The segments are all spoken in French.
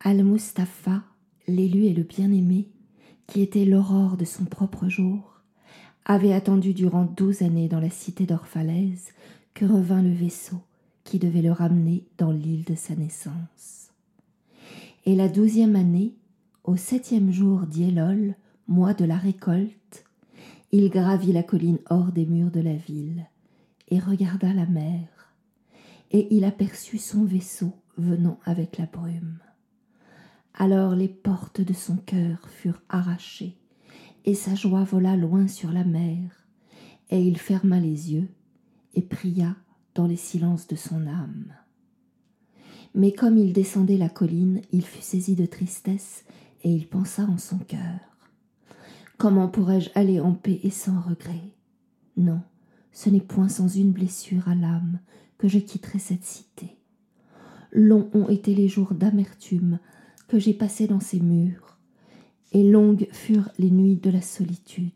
Al-Mustapha, l'élu et le bien-aimé, qui était l'aurore de son propre jour, avait attendu durant douze années dans la cité d'Orphalaise que revint le vaisseau qui devait le ramener dans l'île de sa naissance. Et la douzième année, au septième jour d'Ielol, mois de la récolte, il gravit la colline hors des murs de la ville et regarda la mer, et il aperçut son vaisseau venant avec la brume. Alors les portes de son cœur furent arrachées, et sa joie vola loin sur la mer, et il ferma les yeux et pria dans les silences de son âme. Mais comme il descendait la colline, il fut saisi de tristesse, et il pensa en son cœur. Comment pourrais-je aller en paix et sans regret? Non, ce n'est point sans une blessure à l'âme que je quitterai cette cité. Longs ont été les jours d'amertume que j'ai passés dans ces murs, et longues furent les nuits de la solitude.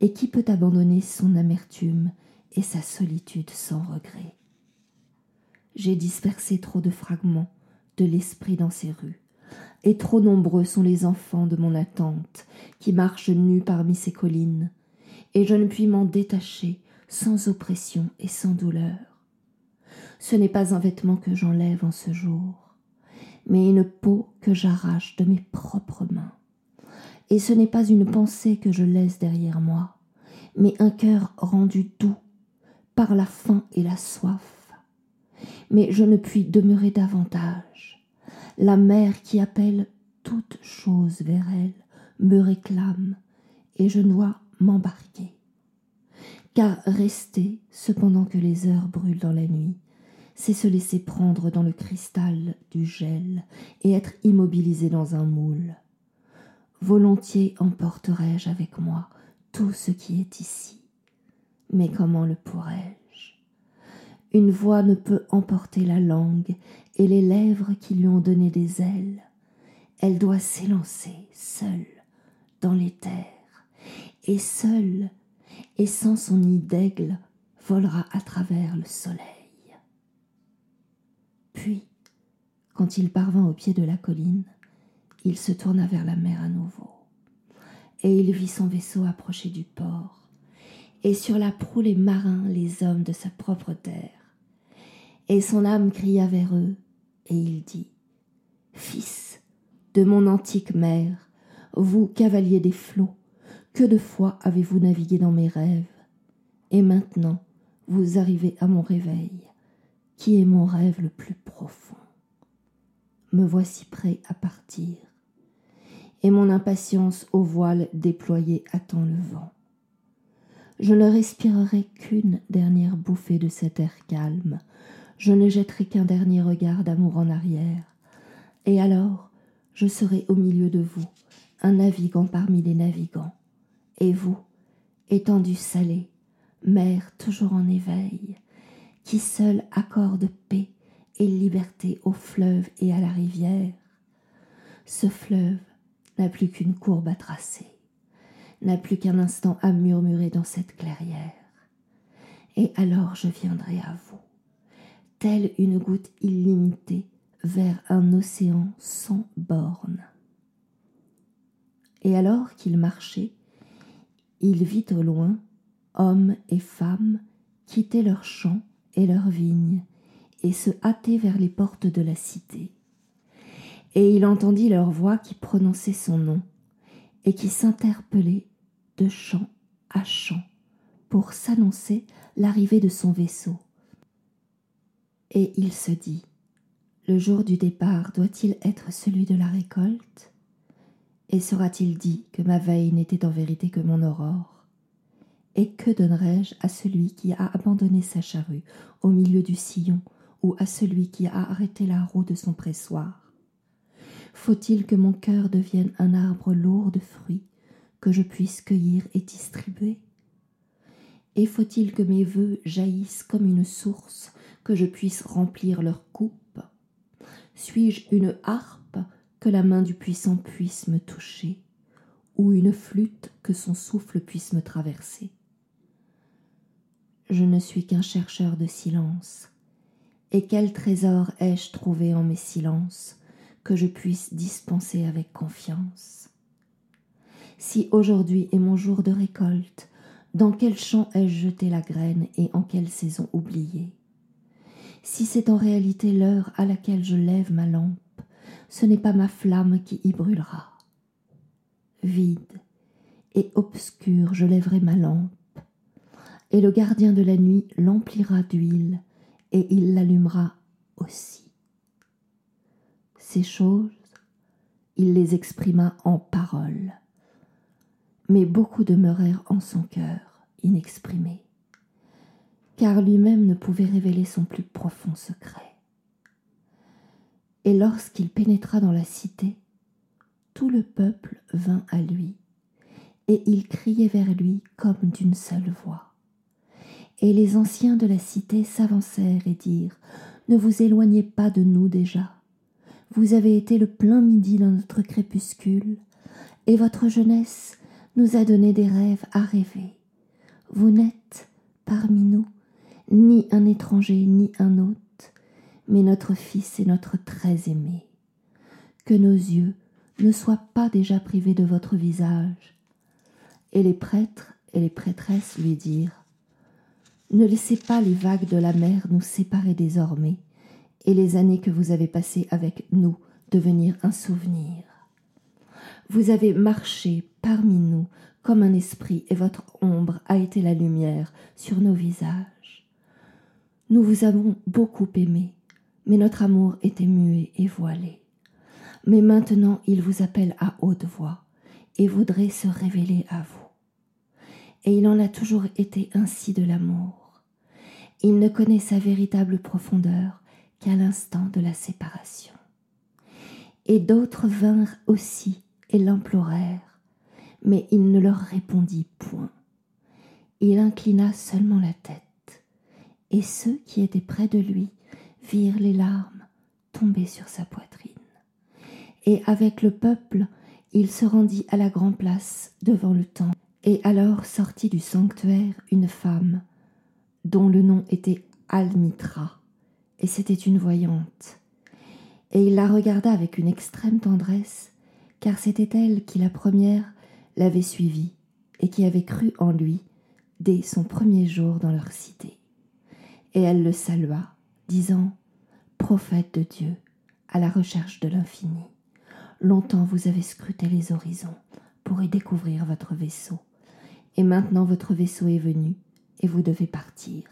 Et qui peut abandonner son amertume et sa solitude sans regret? J'ai dispersé trop de fragments de l'esprit dans ces rues et trop nombreux sont les enfants de mon attente qui marchent nus parmi ces collines, et je ne puis m'en détacher sans oppression et sans douleur. Ce n'est pas un vêtement que j'enlève en ce jour, mais une peau que j'arrache de mes propres mains. Et ce n'est pas une pensée que je laisse derrière moi, mais un cœur rendu doux par la faim et la soif. Mais je ne puis demeurer davantage la mer qui appelle toute chose vers elle me réclame, et je dois m'embarquer. Car rester, cependant que les heures brûlent dans la nuit, c'est se laisser prendre dans le cristal du gel et être immobilisé dans un moule. Volontiers emporterai-je avec moi tout ce qui est ici. Mais comment le pourrais-je? Une voix ne peut emporter la langue et les lèvres qui lui ont donné des ailes. Elle doit s'élancer seule dans terres, et seule et sans son nid d'aigle volera à travers le soleil. Puis, quand il parvint au pied de la colline, il se tourna vers la mer à nouveau, et il vit son vaisseau approcher du port, et sur la proue les marins, les hommes de sa propre terre. Et son âme cria vers eux, et il dit Fils de mon antique mère, vous cavalier des flots, que de fois avez-vous navigué dans mes rêves Et maintenant, vous arrivez à mon réveil, qui est mon rêve le plus profond? Me voici prêt à partir, et mon impatience au voile déployé attend le vent. Je ne respirerai qu'une dernière bouffée de cet air calme je ne jetterai qu'un dernier regard d'amour en arrière. Et alors, je serai au milieu de vous, un navigant parmi les navigants. Et vous, étendue salée, mer toujours en éveil, qui seul accorde paix et liberté au fleuve et à la rivière. Ce fleuve n'a plus qu'une courbe à tracer, n'a plus qu'un instant à murmurer dans cette clairière. Et alors je viendrai à vous telle une goutte illimitée vers un océan sans bornes. Et alors qu'il marchait, il vit au loin hommes et femmes quitter leurs champs et leurs vignes et se hâter vers les portes de la cité. Et il entendit leur voix qui prononçait son nom et qui s'interpellait de champ à champ pour s'annoncer l'arrivée de son vaisseau. Et il se dit Le jour du départ doit-il être celui de la récolte? Et sera-t-il dit que ma veille n'était en vérité que mon aurore? Et que donnerai-je à celui qui a abandonné sa charrue au milieu du sillon ou à celui qui a arrêté la roue de son pressoir? Faut-il que mon cœur devienne un arbre lourd de fruits que je puisse cueillir et distribuer? Et faut-il que mes vœux jaillissent comme une source que je puisse remplir leur coupe? Suis-je une harpe que la main du puissant puisse me toucher, ou une flûte que son souffle puisse me traverser? Je ne suis qu'un chercheur de silence, et quel trésor ai-je trouvé en mes silences que je puisse dispenser avec confiance? Si aujourd'hui est mon jour de récolte, dans quel champ ai-je jeté la graine et en quelle saison oubliée? Si c'est en réalité l'heure à laquelle je lève ma lampe, ce n'est pas ma flamme qui y brûlera. Vide et obscur, je lèverai ma lampe, et le gardien de la nuit l'emplira d'huile, et il l'allumera aussi. Ces choses, il les exprima en paroles mais beaucoup demeurèrent en son cœur, inexprimés, car lui-même ne pouvait révéler son plus profond secret. Et lorsqu'il pénétra dans la cité, tout le peuple vint à lui, et il criait vers lui comme d'une seule voix. Et les anciens de la cité s'avancèrent et dirent Ne vous éloignez pas de nous déjà. Vous avez été le plein midi dans notre crépuscule, et votre jeunesse nous a donné des rêves à rêver. Vous n'êtes parmi nous ni un étranger ni un hôte, mais notre Fils et notre très aimé. Que nos yeux ne soient pas déjà privés de votre visage. Et les prêtres et les prêtresses lui dirent Ne laissez pas les vagues de la mer nous séparer désormais, et les années que vous avez passées avec nous devenir un souvenir. Vous avez marché parmi nous comme un esprit, et votre ombre a été la lumière sur nos visages. Nous vous avons beaucoup aimé, mais notre amour était muet et voilé. Mais maintenant il vous appelle à haute voix et voudrait se révéler à vous. Et il en a toujours été ainsi de l'amour. Il ne connaît sa véritable profondeur qu'à l'instant de la séparation. Et d'autres vinrent aussi et l'implorèrent, mais il ne leur répondit point. Il inclina seulement la tête, et ceux qui étaient près de lui virent les larmes tomber sur sa poitrine. Et avec le peuple, il se rendit à la grande place devant le temple. Et alors sortit du sanctuaire une femme, dont le nom était Almitra, et c'était une voyante. Et il la regarda avec une extrême tendresse, car c'était elle qui la première l'avait suivi et qui avait cru en lui dès son premier jour dans leur cité. Et elle le salua, disant Prophète de Dieu, à la recherche de l'infini, longtemps vous avez scruté les horizons pour y découvrir votre vaisseau, et maintenant votre vaisseau est venu, et vous devez partir.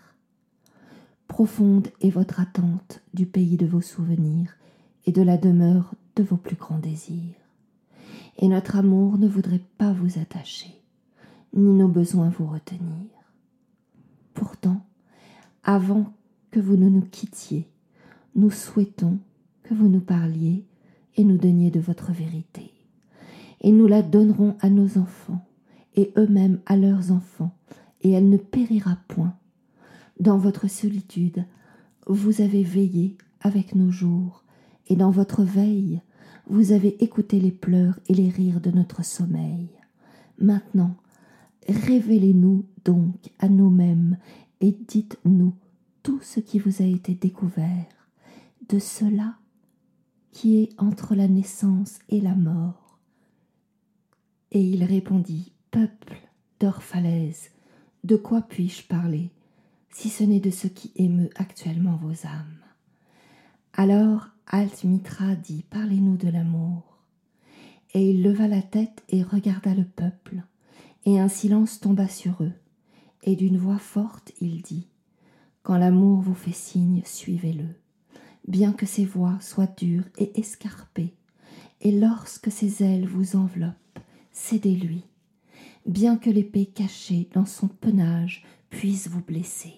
Profonde est votre attente du pays de vos souvenirs et de la demeure de vos plus grands désirs et notre amour ne voudrait pas vous attacher, ni nos besoins vous retenir. Pourtant, avant que vous ne nous quittiez, nous souhaitons que vous nous parliez et nous donniez de votre vérité. Et nous la donnerons à nos enfants et eux-mêmes à leurs enfants, et elle ne périra point. Dans votre solitude, vous avez veillé avec nos jours, et dans votre veille, vous avez écouté les pleurs et les rires de notre sommeil. Maintenant, révélez-nous donc à nous-mêmes et dites-nous tout ce qui vous a été découvert de cela qui est entre la naissance et la mort. Et il répondit, Peuple d'Orphalaise, de quoi puis-je parler, si ce n'est de ce qui émeut actuellement vos âmes? Alors Altmitra dit Parlez-nous de l'amour. Et il leva la tête et regarda le peuple, et un silence tomba sur eux, et d'une voix forte il dit Quand l'amour vous fait signe, suivez-le, bien que ses voix soient dures et escarpées, et lorsque ses ailes vous enveloppent, cédez-lui, bien que l'épée cachée dans son penage puisse vous blesser.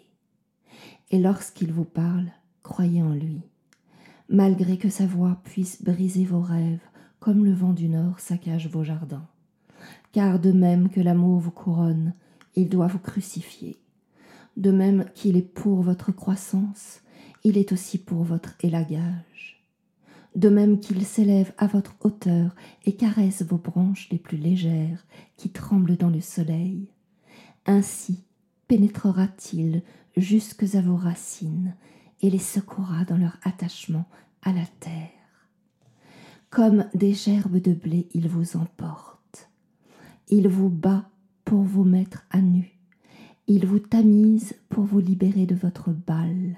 Et lorsqu'il vous parle, croyez en lui malgré que sa voix puisse briser vos rêves, comme le vent du nord saccage vos jardins. Car de même que l'amour vous couronne, il doit vous crucifier. De même qu'il est pour votre croissance, il est aussi pour votre élagage. De même qu'il s'élève à votre hauteur et caresse vos branches les plus légères qui tremblent dans le soleil, ainsi pénétrera-t-il jusques à vos racines et les secourra dans leur attachement à la terre. Comme des gerbes de blé, il vous emporte. Il vous bat pour vous mettre à nu. Il vous tamise pour vous libérer de votre balle.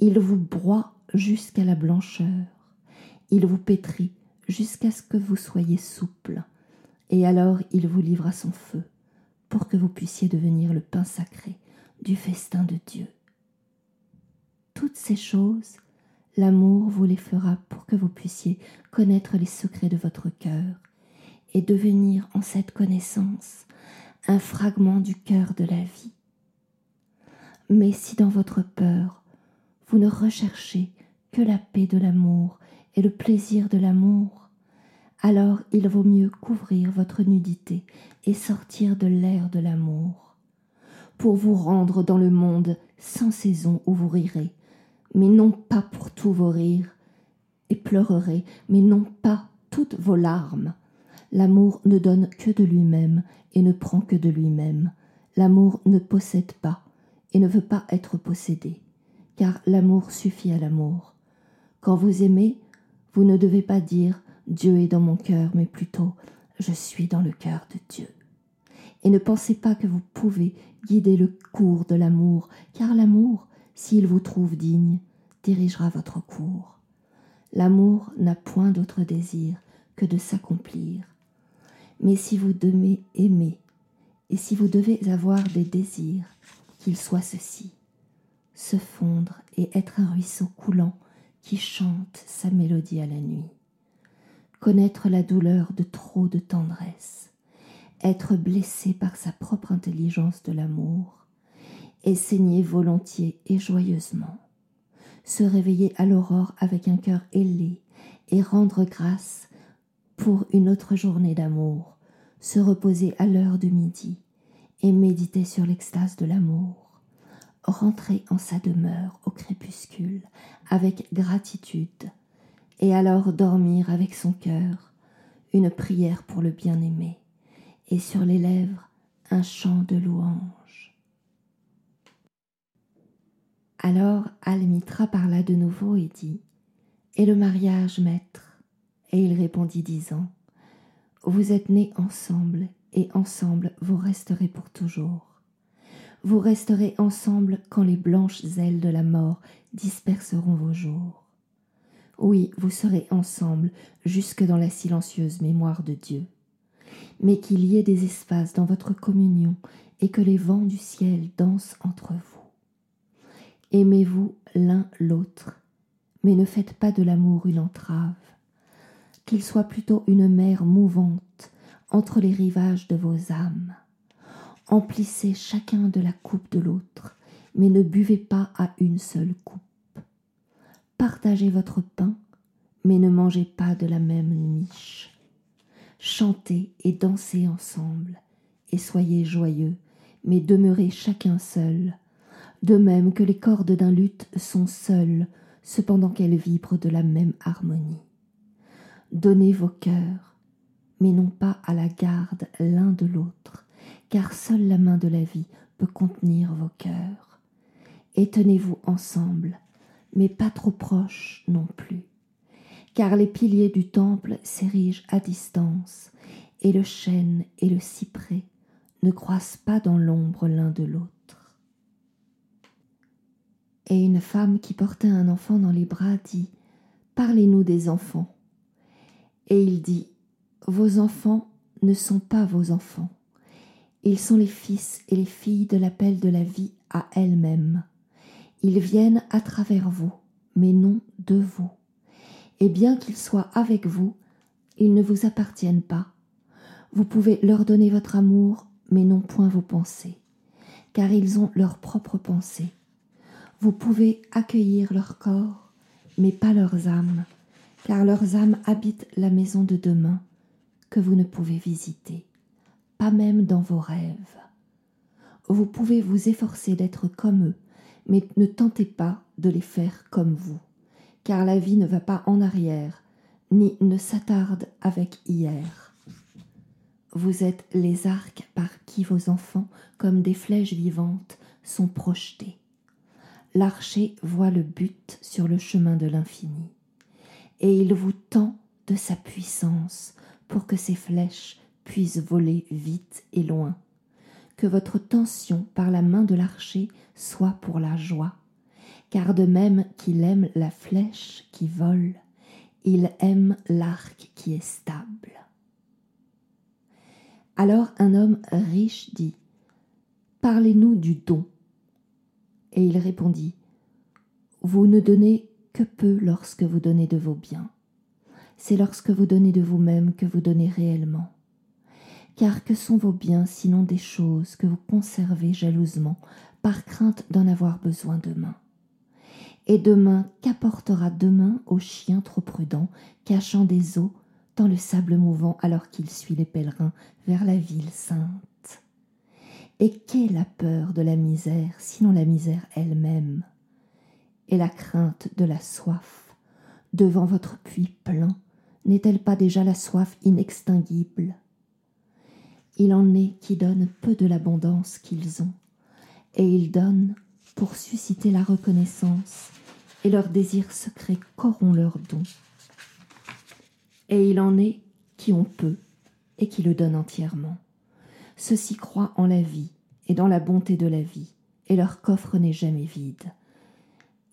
Il vous broie jusqu'à la blancheur. Il vous pétrit jusqu'à ce que vous soyez souple. Et alors il vous livre à son feu pour que vous puissiez devenir le pain sacré du festin de Dieu. Toutes ces choses, l'amour vous les fera pour que vous puissiez connaître les secrets de votre cœur et devenir en cette connaissance un fragment du cœur de la vie. Mais si dans votre peur, vous ne recherchez que la paix de l'amour et le plaisir de l'amour, alors il vaut mieux couvrir votre nudité et sortir de l'air de l'amour, pour vous rendre dans le monde sans saison où vous rirez, mais non pas pour tous vos rires, et pleurerez, mais non pas toutes vos larmes. L'amour ne donne que de lui-même et ne prend que de lui-même. L'amour ne possède pas et ne veut pas être possédé, car l'amour suffit à l'amour. Quand vous aimez, vous ne devez pas dire Dieu est dans mon cœur, mais plutôt Je suis dans le cœur de Dieu. Et ne pensez pas que vous pouvez guider le cours de l'amour, car l'amour, s'il vous trouve digne, dirigera votre cours. L'amour n'a point d'autre désir que de s'accomplir. Mais si vous devez aimer, et si vous devez avoir des désirs, qu'ils soient ceux-ci se fondre et être un ruisseau coulant qui chante sa mélodie à la nuit. Connaître la douleur de trop de tendresse, être blessé par sa propre intelligence de l'amour, et saigner volontiers et joyeusement, se réveiller à l'aurore avec un cœur ailé et rendre grâce pour une autre journée d'amour, se reposer à l'heure de midi et méditer sur l'extase de l'amour, rentrer en sa demeure au crépuscule avec gratitude, et alors dormir avec son cœur une prière pour le bien-aimé, et sur les lèvres un chant de louange. Alors Almitra parla de nouveau et dit Et le mariage, maître? Et il répondit disant Vous êtes nés ensemble, et ensemble vous resterez pour toujours. Vous resterez ensemble quand les blanches ailes de la mort disperseront vos jours. Oui, vous serez ensemble jusque dans la silencieuse mémoire de Dieu. Mais qu'il y ait des espaces dans votre communion et que les vents du ciel dansent entre vous. Aimez-vous l'un l'autre, mais ne faites pas de l'amour une entrave. Qu'il soit plutôt une mer mouvante entre les rivages de vos âmes. Emplissez chacun de la coupe de l'autre, mais ne buvez pas à une seule coupe partagez votre pain, mais ne mangez pas de la même miche. Chantez et dansez ensemble, et soyez joyeux, mais demeurez chacun seul, de même que les cordes d'un luth sont seules, cependant qu'elles vibrent de la même harmonie. Donnez vos cœurs, mais non pas à la garde l'un de l'autre, car seule la main de la vie peut contenir vos cœurs. Et tenez-vous ensemble, mais pas trop proche non plus, car les piliers du temple s'érigent à distance, et le chêne et le cyprès ne croissent pas dans l'ombre l'un de l'autre. Et une femme qui portait un enfant dans les bras dit Parlez-nous des enfants. Et il dit Vos enfants ne sont pas vos enfants. Ils sont les fils et les filles de l'appel de la vie à elle-même. Ils viennent à travers vous, mais non de vous. Et bien qu'ils soient avec vous, ils ne vous appartiennent pas. Vous pouvez leur donner votre amour, mais non point vos pensées, car ils ont leurs propres pensées. Vous pouvez accueillir leur corps, mais pas leurs âmes, car leurs âmes habitent la maison de demain, que vous ne pouvez visiter, pas même dans vos rêves. Vous pouvez vous efforcer d'être comme eux, mais ne tentez pas de les faire comme vous, car la vie ne va pas en arrière, ni ne s'attarde avec hier. Vous êtes les arcs par qui vos enfants, comme des flèches vivantes, sont projetés. L'archer voit le but sur le chemin de l'infini, et il vous tend de sa puissance pour que ses flèches puissent voler vite et loin. Que votre tension par la main de l'archer soit pour la joie, car de même qu'il aime la flèche qui vole, il aime l'arc qui est stable. Alors un homme riche dit Parlez-nous du don. Et il répondit Vous ne donnez que peu lorsque vous donnez de vos biens. C'est lorsque vous donnez de vous-même que vous donnez réellement. Car que sont vos biens sinon des choses que vous conservez jalousement par crainte d'en avoir besoin demain? Et demain, qu'apportera demain au chien trop prudent, cachant des eaux dans le sable mouvant alors qu'il suit les pèlerins vers la ville sainte? Et qu'est la peur de la misère, sinon la misère elle-même, et la crainte de la soif, devant votre puits plein, n'est-elle pas déjà la soif inextinguible? Il en est qui donnent peu de l'abondance qu'ils ont, et ils donnent pour susciter la reconnaissance, et leur désir secret corrompt leurs dons et il en est qui ont peu et qui le donnent entièrement. Ceux-ci croient en la vie et dans la bonté de la vie, et leur coffre n'est jamais vide.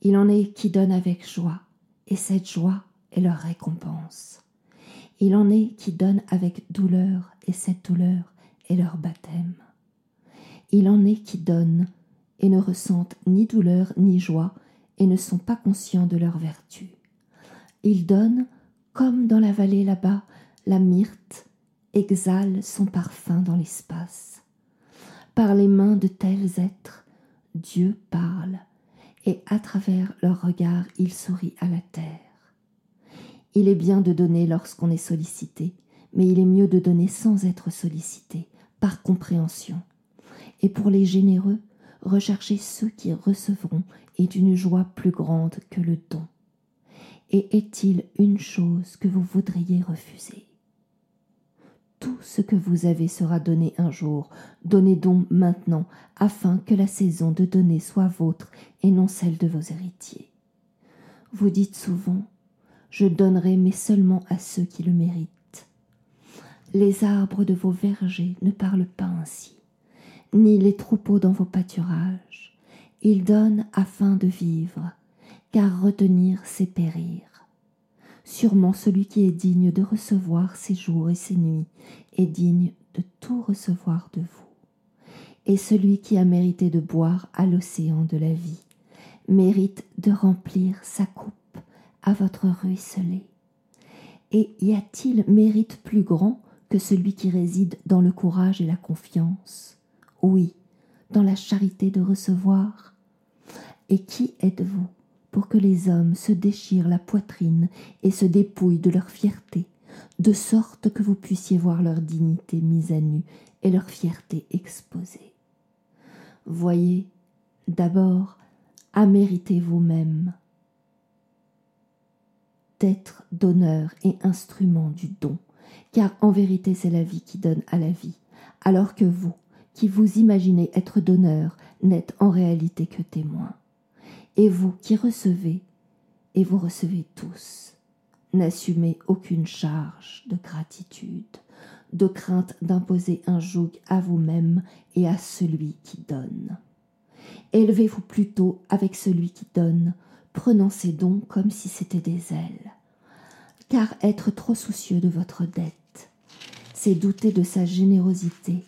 Il en est qui donnent avec joie, et cette joie est leur récompense. Il en est qui donnent avec douleur, et cette douleur est leur baptême. Il en est qui donnent et ne ressentent ni douleur ni joie, et ne sont pas conscients de leur vertu. Ils donnent comme dans la vallée là-bas, la myrte exhale son parfum dans l'espace. Par les mains de tels êtres, Dieu parle, et à travers leurs regards, il sourit à la terre. Il est bien de donner lorsqu'on est sollicité, mais il est mieux de donner sans être sollicité, compréhension. Et pour les généreux, recherchez ceux qui recevront et d'une joie plus grande que le don. Et est-il une chose que vous voudriez refuser? Tout ce que vous avez sera donné un jour, donnez donc maintenant, afin que la saison de donner soit vôtre et non celle de vos héritiers. Vous dites souvent, je donnerai, mais seulement à ceux qui le méritent. Les arbres de vos vergers ne parlent pas ainsi, ni les troupeaux dans vos pâturages. Ils donnent afin de vivre, car retenir, c'est périr. Sûrement celui qui est digne de recevoir ses jours et ses nuits est digne de tout recevoir de vous. Et celui qui a mérité de boire à l'océan de la vie mérite de remplir sa coupe à votre ruisselet. Et y a-t-il mérite plus grand celui qui réside dans le courage et la confiance Oui, dans la charité de recevoir. Et qui êtes-vous pour que les hommes se déchirent la poitrine et se dépouillent de leur fierté, de sorte que vous puissiez voir leur dignité mise à nu et leur fierté exposée? Voyez, d'abord, à mériter vous-même d'être donneur et instrument du don, car en vérité c'est la vie qui donne à la vie, alors que vous, qui vous imaginez être donneur, n'êtes en réalité que témoin et vous qui recevez, et vous recevez tous, n'assumez aucune charge de gratitude, de crainte d'imposer un joug à vous-même et à celui qui donne. Élevez-vous plutôt avec celui qui donne, prenant ses dons comme si c'étaient des ailes. Car être trop soucieux de votre dette, c'est douter de sa générosité,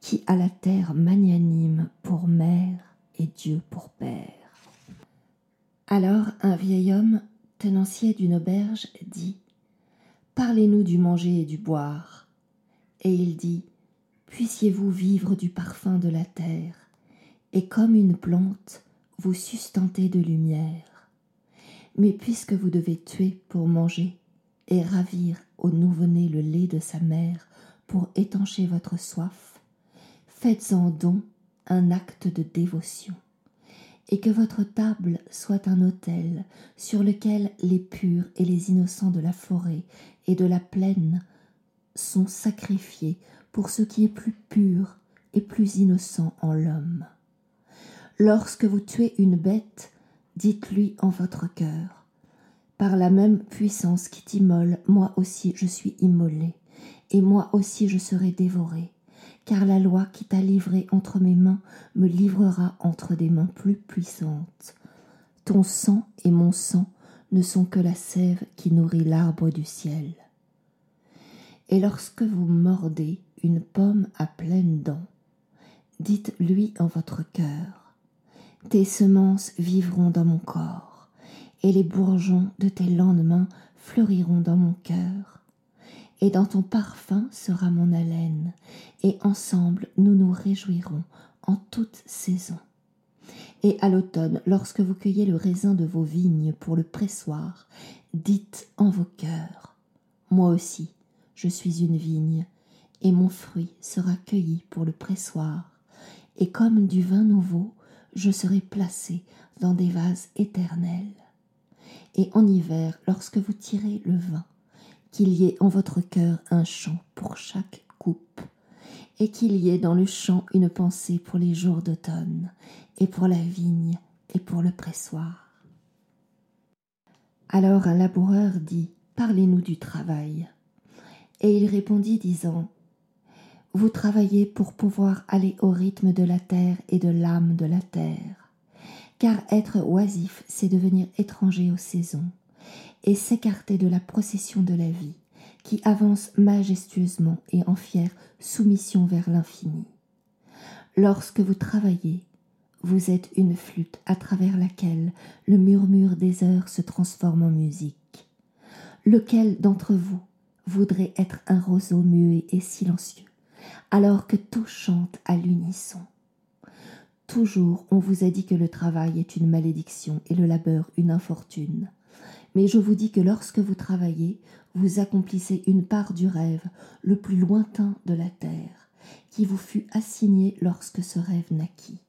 qui a la terre magnanime pour mère et Dieu pour père. Alors un vieil homme, tenancier d'une auberge, dit Parlez-nous du manger et du boire. Et il dit Puissiez-vous vivre du parfum de la terre, et comme une plante, vous sustenter de lumière. Mais puisque vous devez tuer pour manger, et ravir au nouveau-né le lait de sa mère pour étancher votre soif, faites-en don un acte de dévotion et que votre table soit un autel sur lequel les purs et les innocents de la forêt et de la plaine sont sacrifiés pour ce qui est plus pur et plus innocent en l'homme. Lorsque vous tuez une bête, dites-lui en votre cœur par la même puissance qui t'immole, moi aussi je suis immolé, et moi aussi je serai dévoré, car la loi qui t'a livré entre mes mains me livrera entre des mains plus puissantes. Ton sang et mon sang ne sont que la sève qui nourrit l'arbre du ciel. Et lorsque vous mordez une pomme à pleines dents, dites-lui en votre cœur, Tes semences vivront dans mon corps et les bourgeons de tes lendemains fleuriront dans mon cœur. Et dans ton parfum sera mon haleine, et ensemble nous nous réjouirons en toute saison. Et à l'automne, lorsque vous cueillez le raisin de vos vignes pour le pressoir, dites en vos cœurs Moi aussi, je suis une vigne, et mon fruit sera cueilli pour le pressoir, et comme du vin nouveau, je serai placé dans des vases éternels et en hiver, lorsque vous tirez le vin, qu'il y ait en votre cœur un chant pour chaque coupe, et qu'il y ait dans le chant une pensée pour les jours d'automne, et pour la vigne, et pour le pressoir. Alors un laboureur dit, Parlez-nous du travail. Et il répondit disant, Vous travaillez pour pouvoir aller au rythme de la terre et de l'âme de la terre car être oisif, c'est devenir étranger aux saisons, et s'écarter de la procession de la vie, qui avance majestueusement et en fière soumission vers l'infini. Lorsque vous travaillez, vous êtes une flûte à travers laquelle le murmure des heures se transforme en musique. Lequel d'entre vous voudrait être un roseau muet et silencieux, alors que tout chante à l'unisson? Toujours on vous a dit que le travail est une malédiction et le labeur une infortune. Mais je vous dis que lorsque vous travaillez, vous accomplissez une part du rêve le plus lointain de la terre, qui vous fut assigné lorsque ce rêve naquit.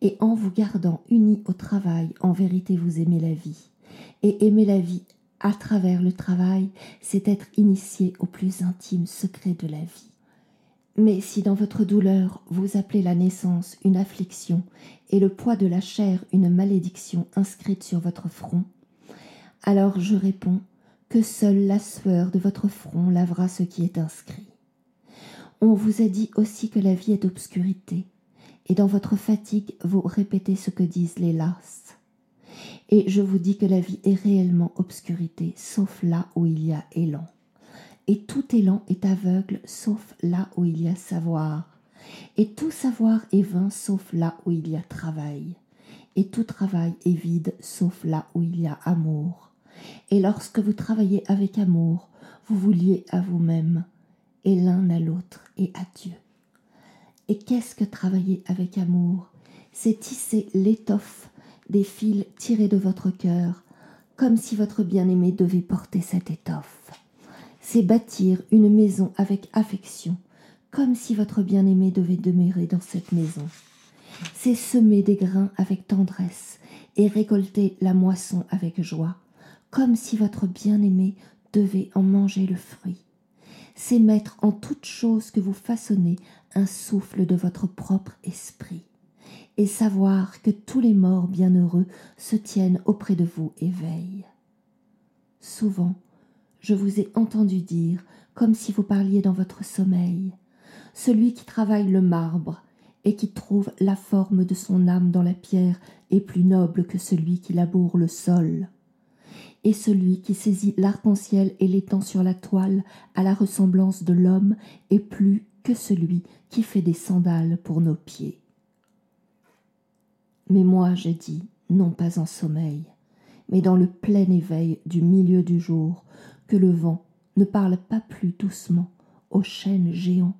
Et en vous gardant unis au travail, en vérité vous aimez la vie. Et aimer la vie à travers le travail, c'est être initié au plus intime secret de la vie. Mais si dans votre douleur vous appelez la naissance une affliction et le poids de la chair une malédiction inscrite sur votre front, alors je réponds que seule la sueur de votre front lavera ce qui est inscrit. On vous a dit aussi que la vie est obscurité, et dans votre fatigue vous répétez ce que disent les lasses. Et je vous dis que la vie est réellement obscurité, sauf là où il y a élan et tout élan est aveugle sauf là où il y a savoir, et tout savoir est vain sauf là où il y a travail, et tout travail est vide sauf là où il y a amour. Et lorsque vous travaillez avec amour, vous vous liez à vous-même, et l'un à l'autre et à Dieu. Et qu'est-ce que travailler avec amour? C'est tisser l'étoffe des fils tirés de votre cœur, comme si votre bien-aimé devait porter cette étoffe c'est bâtir une maison avec affection, comme si votre bien-aimé devait demeurer dans cette maison. C'est semer des grains avec tendresse et récolter la moisson avec joie, comme si votre bien-aimé devait en manger le fruit. C'est mettre en toute chose que vous façonnez un souffle de votre propre esprit, et savoir que tous les morts bienheureux se tiennent auprès de vous et veillent. Souvent, je vous ai entendu dire, comme si vous parliez dans votre sommeil, celui qui travaille le marbre et qui trouve la forme de son âme dans la pierre est plus noble que celui qui laboure le sol. Et celui qui saisit l'arc-en-ciel et l'étend sur la toile à la ressemblance de l'homme est plus que celui qui fait des sandales pour nos pieds. Mais moi j'ai dit, non pas en sommeil, mais dans le plein éveil du milieu du jour, le vent ne parle pas plus doucement aux chênes géants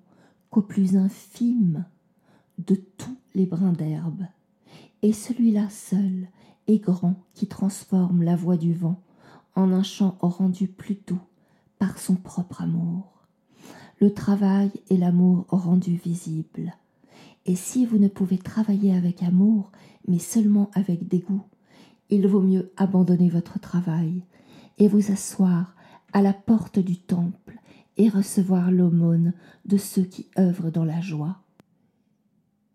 qu'aux plus infimes de tous les brins d'herbe, et celui-là seul est grand qui transforme la voix du vent en un chant rendu plus doux par son propre amour. Le travail et l'amour rendu visible. Et si vous ne pouvez travailler avec amour, mais seulement avec dégoût, il vaut mieux abandonner votre travail et vous asseoir à la porte du temple et recevoir l'aumône de ceux qui œuvrent dans la joie.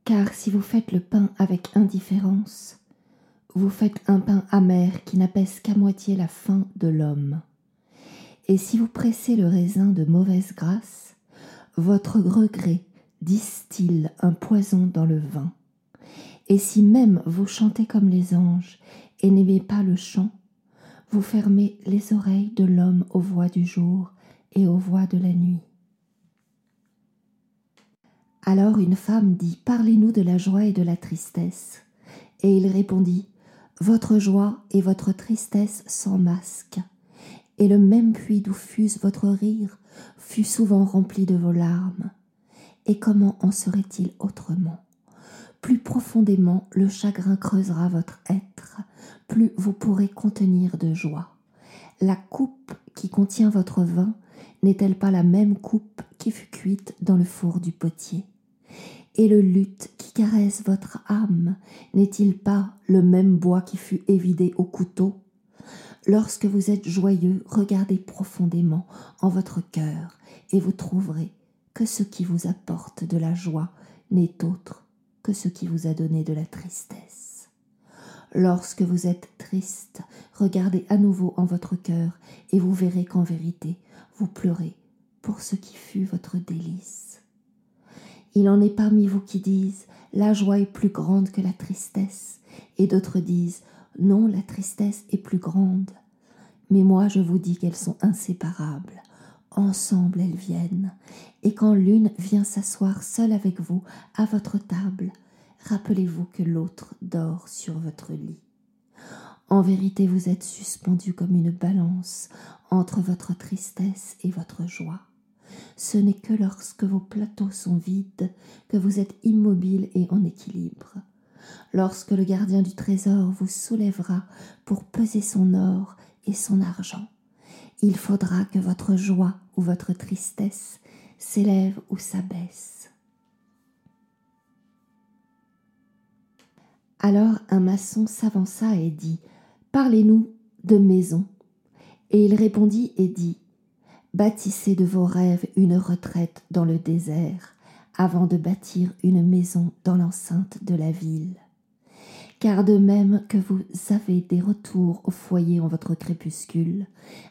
Car si vous faites le pain avec indifférence, vous faites un pain amer qui n'apaise qu'à moitié la faim de l'homme. Et si vous pressez le raisin de mauvaise grâce, votre regret distille un poison dans le vin. Et si même vous chantez comme les anges et n'aimez pas le chant, vous fermez les oreilles de l'homme aux voix du jour et aux voix de la nuit. Alors une femme dit Parlez-nous de la joie et de la tristesse. Et il répondit Votre joie et votre tristesse sans masque. Et le même puits d'où fuse votre rire fut souvent rempli de vos larmes. Et comment en serait-il autrement? Plus profondément le chagrin creusera votre être, plus vous pourrez contenir de joie. La coupe qui contient votre vin n'est-elle pas la même coupe qui fut cuite dans le four du potier? Et le luth qui caresse votre âme n'est-il pas le même bois qui fut évidé au couteau? Lorsque vous êtes joyeux, regardez profondément en votre cœur et vous trouverez que ce qui vous apporte de la joie n'est autre ce qui vous a donné de la tristesse. Lorsque vous êtes triste, regardez à nouveau en votre cœur et vous verrez qu'en vérité, vous pleurez pour ce qui fut votre délice. Il en est parmi vous qui disent La joie est plus grande que la tristesse, et d'autres disent Non, la tristesse est plus grande. Mais moi je vous dis qu'elles sont inséparables. Ensemble elles viennent, et quand l'une vient s'asseoir seule avec vous à votre table, rappelez-vous que l'autre dort sur votre lit. En vérité, vous êtes suspendu comme une balance entre votre tristesse et votre joie. Ce n'est que lorsque vos plateaux sont vides que vous êtes immobile et en équilibre. Lorsque le gardien du trésor vous soulèvera pour peser son or et son argent, il faudra que votre joie ou votre tristesse s'élève ou s'abaisse. Alors un maçon s'avança et dit Parlez-nous de maison. Et il répondit et dit Bâtissez de vos rêves une retraite dans le désert avant de bâtir une maison dans l'enceinte de la ville. Car de même que vous avez des retours au foyer en votre crépuscule,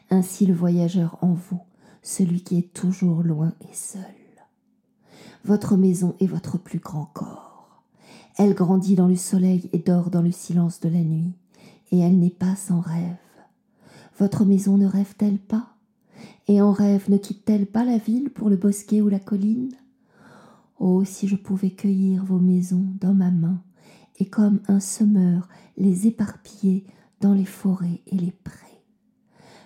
ainsi le voyageur en vous, celui qui est toujours loin et seul. Votre maison est votre plus grand corps. Elle grandit dans le soleil et dort dans le silence de la nuit et elle n'est pas sans rêve. Votre maison ne rêve-t-elle pas? Et en rêve ne quitte-t-elle pas la ville pour le bosquet ou la colline? Oh, si je pouvais cueillir vos maisons dans ma main, et comme un semeur les éparpiller dans les forêts et les prés.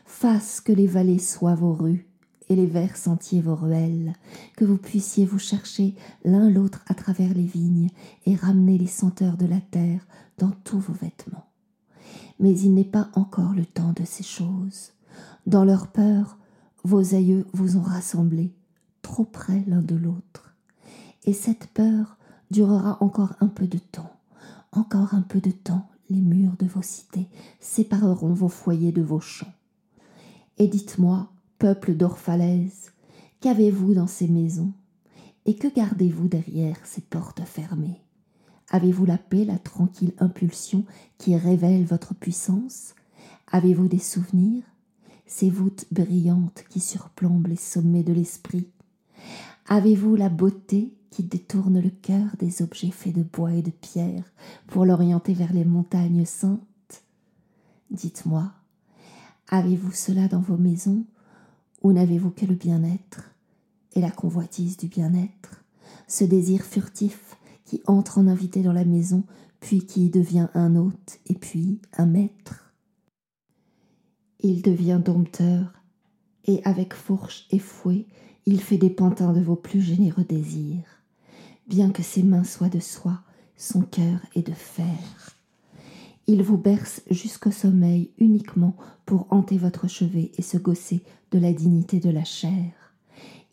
Fasse que les vallées soient vos rues, et les verts sentiers vos ruelles, que vous puissiez vous chercher l'un l'autre à travers les vignes et ramener les senteurs de la terre dans tous vos vêtements mais il n'est pas encore le temps de ces choses. Dans leur peur, vos aïeux vous ont rassemblés, trop près l'un de l'autre. Et cette peur durera encore un peu de temps. Encore un peu de temps, les murs de vos cités sépareront vos foyers de vos champs. Et dites-moi, peuple d'Orphalaise, qu'avez-vous dans ces maisons Et que gardez-vous derrière ces portes fermées? Avez-vous la paix, la tranquille impulsion qui révèle votre puissance? Avez-vous des souvenirs? Ces voûtes brillantes qui surplombent les sommets de l'esprit? Avez-vous la beauté qui détourne le cœur des objets faits de bois et de pierre pour l'orienter vers les montagnes saintes Dites-moi, avez-vous cela dans vos maisons ou n'avez-vous que le bien-être et la convoitise du bien-être, ce désir furtif qui entre en invité dans la maison, puis qui devient un hôte et puis un maître? Il devient dompteur, et avec fourche et fouet, il fait des pantins de vos plus généreux désirs. Bien que ses mains soient de soie, son cœur est de fer. Il vous berce jusqu'au sommeil uniquement pour hanter votre chevet et se gausser de la dignité de la chair.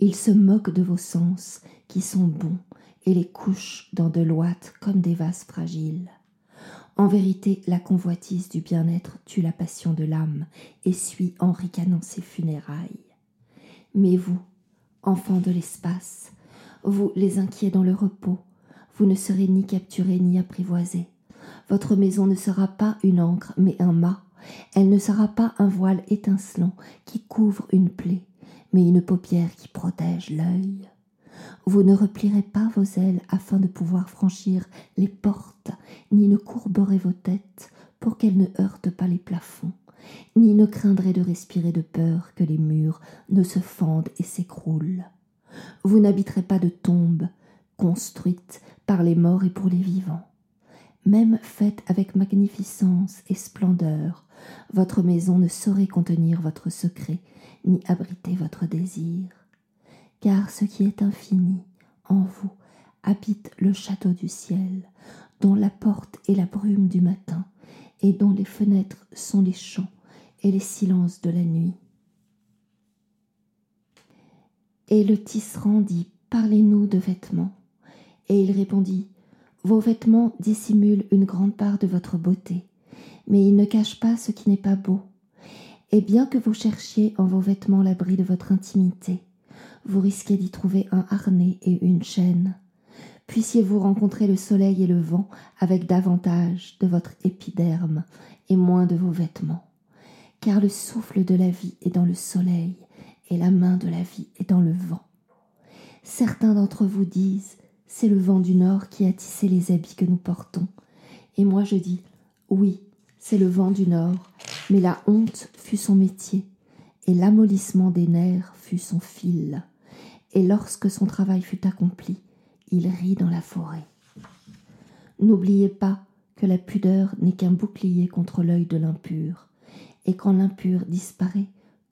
Il se moque de vos sens qui sont bons et les couche dans de l'ouate comme des vases fragiles. En vérité, la convoitise du bien-être tue la passion de l'âme et suit en ricanant ses funérailles. Mais vous, enfants de l'espace, vous les inquiets dans le repos, vous ne serez ni capturés ni apprivoisés. Votre maison ne sera pas une ancre, mais un mât. Elle ne sera pas un voile étincelant qui couvre une plaie, mais une paupière qui protège l'œil. Vous ne replierez pas vos ailes afin de pouvoir franchir les portes, ni ne courberez vos têtes pour qu'elles ne heurtent pas les plafonds, ni ne craindrez de respirer de peur que les murs ne se fendent et s'écroulent. Vous n'habiterez pas de tombe construite par les morts et pour les vivants. Même faite avec magnificence et splendeur, votre maison ne saurait contenir votre secret, ni abriter votre désir. Car ce qui est infini en vous habite le château du ciel, dont la porte est la brume du matin, et dont les fenêtres sont les chants et les silences de la nuit. Et le tisserand dit Parlez-nous de vêtements. Et il répondit Vos vêtements dissimulent une grande part de votre beauté, mais ils ne cachent pas ce qui n'est pas beau. Et bien que vous cherchiez en vos vêtements l'abri de votre intimité, vous risquez d'y trouver un harnais et une chaîne. Puissiez-vous rencontrer le soleil et le vent avec davantage de votre épiderme et moins de vos vêtements. Car le souffle de la vie est dans le soleil et la main de la vie est dans le vent. Certains d'entre vous disent c'est le vent du nord qui a tissé les habits que nous portons. Et moi je dis oui, c'est le vent du nord, mais la honte fut son métier, et l'amollissement des nerfs fut son fil. Et lorsque son travail fut accompli, il rit dans la forêt. N'oubliez pas que la pudeur n'est qu'un bouclier contre l'œil de l'impur, et quand l'impur disparaît,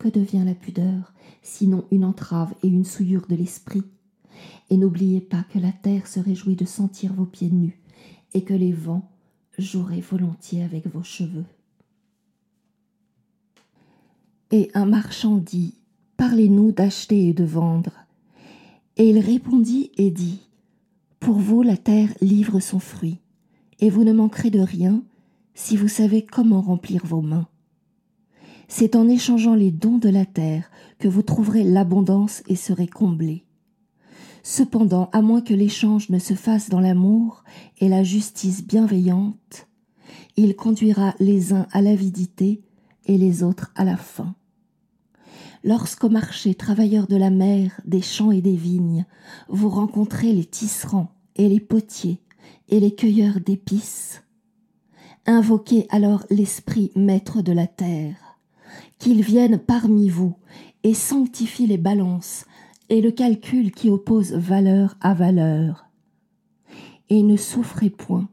que devient la pudeur, sinon une entrave et une souillure de l'esprit? Et n'oubliez pas que la terre se réjouit de sentir vos pieds nus, et que les vents jouerai volontiers avec vos cheveux. Et un marchand dit Parlez-nous d'acheter et de vendre. Et il répondit et dit Pour vous la terre livre son fruit, et vous ne manquerez de rien si vous savez comment remplir vos mains. C'est en échangeant les dons de la terre que vous trouverez l'abondance et serez comblés. Cependant, à moins que l'échange ne se fasse dans l'amour et la justice bienveillante, il conduira les uns à l'avidité et les autres à la faim. Lorsqu'au marché travailleurs de la mer, des champs et des vignes, vous rencontrez les tisserands et les potiers et les cueilleurs d'épices, invoquez alors l'esprit maître de la terre, qu'il vienne parmi vous et sanctifie les balances et le calcul qui oppose valeur à valeur. Et ne souffrez point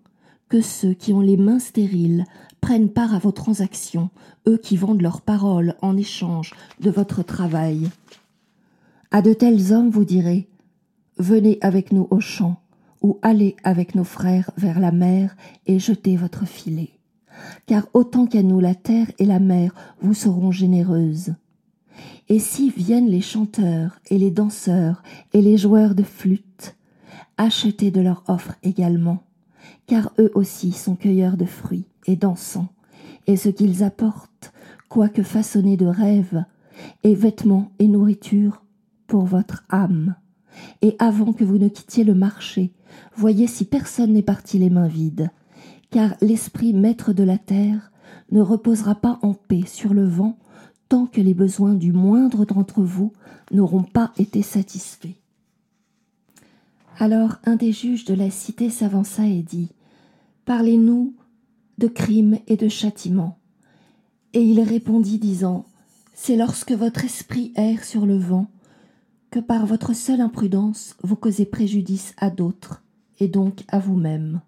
que ceux qui ont les mains stériles prennent part à vos transactions, eux qui vendent leurs paroles en échange de votre travail. À de tels hommes vous direz Venez avec nous au champ, ou allez avec nos frères vers la mer et jetez votre filet. Car autant qu'à nous la terre et la mer vous seront généreuses. Et si viennent les chanteurs et les danseurs et les joueurs de flûte, achetez de leur offre également, car eux aussi sont cueilleurs de fruits et dansants, et ce qu'ils apportent, quoique façonnés de rêves, est vêtements et nourriture pour votre âme. Et avant que vous ne quittiez le marché, voyez si personne n'est parti les mains vides, car l'esprit maître de la terre ne reposera pas en paix sur le vent tant que les besoins du moindre d'entre vous n'auront pas été satisfaits. Alors un des juges de la cité s'avança et dit Parlez-nous de crimes et de châtiments. Et il répondit disant C'est lorsque votre esprit erre sur le vent que par votre seule imprudence vous causez préjudice à d'autres et donc à vous-même.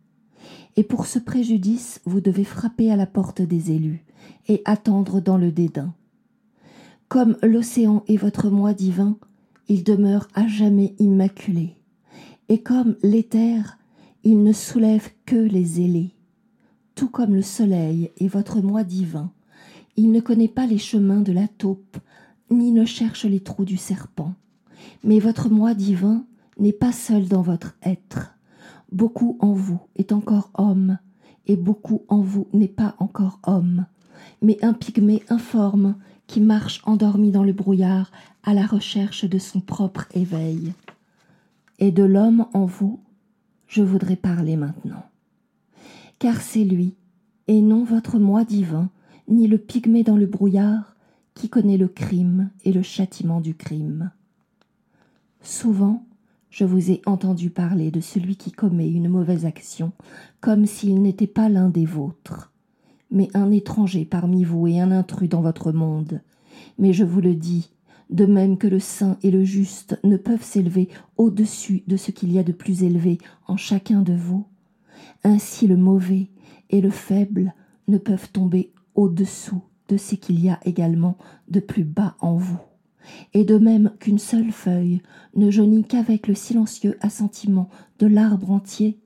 Et pour ce préjudice vous devez frapper à la porte des élus et attendre dans le dédain. Comme l'océan est votre moi divin, il demeure à jamais immaculé. Et comme l'éther, il ne soulève que les ailés. Tout comme le soleil est votre moi divin, il ne connaît pas les chemins de la taupe, ni ne cherche les trous du serpent. Mais votre moi divin n'est pas seul dans votre être. Beaucoup en vous est encore homme, et beaucoup en vous n'est pas encore homme, mais un pygmée informe qui marche endormi dans le brouillard à la recherche de son propre éveil. Et de l'homme en vous, je voudrais parler maintenant. car c'est lui, et non votre moi divin, ni le pygmée dans le brouillard, qui connaît le crime et le châtiment du crime. Souvent, je vous ai entendu parler de celui qui commet une mauvaise action, comme s'il n'était pas l'un des vôtres, mais un étranger parmi vous et un intrus dans votre monde. Mais je vous le dis, de même que le saint et le juste ne peuvent s'élever au-dessus de ce qu'il y a de plus élevé en chacun de vous, ainsi le mauvais et le faible ne peuvent tomber au-dessous de ce qu'il y a également de plus bas en vous. Et de même qu'une seule feuille ne jaunit qu'avec le silencieux assentiment de l'arbre entier,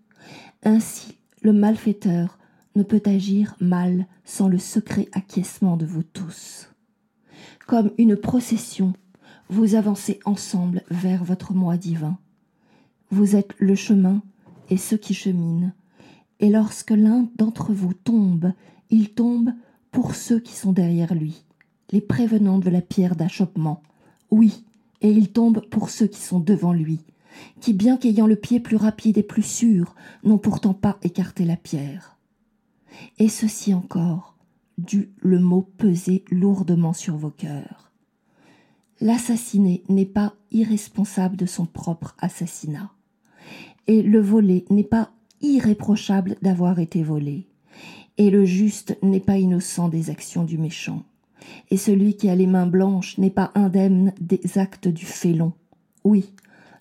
ainsi le malfaiteur ne peut agir mal sans le secret acquiescement de vous tous. Comme une procession, vous avancez ensemble vers votre moi divin. Vous êtes le chemin et ceux qui cheminent, et lorsque l'un d'entre vous tombe, il tombe pour ceux qui sont derrière lui, les prévenants de la pierre d'achoppement. Oui, et il tombe pour ceux qui sont devant lui, qui, bien qu'ayant le pied plus rapide et plus sûr, n'ont pourtant pas écarté la pierre. Et ceci encore, dû le mot peser lourdement sur vos cœurs. L'assassiné n'est pas irresponsable de son propre assassinat, et le volé n'est pas irréprochable d'avoir été volé, et le juste n'est pas innocent des actions du méchant, et celui qui a les mains blanches n'est pas indemne des actes du félon. Oui,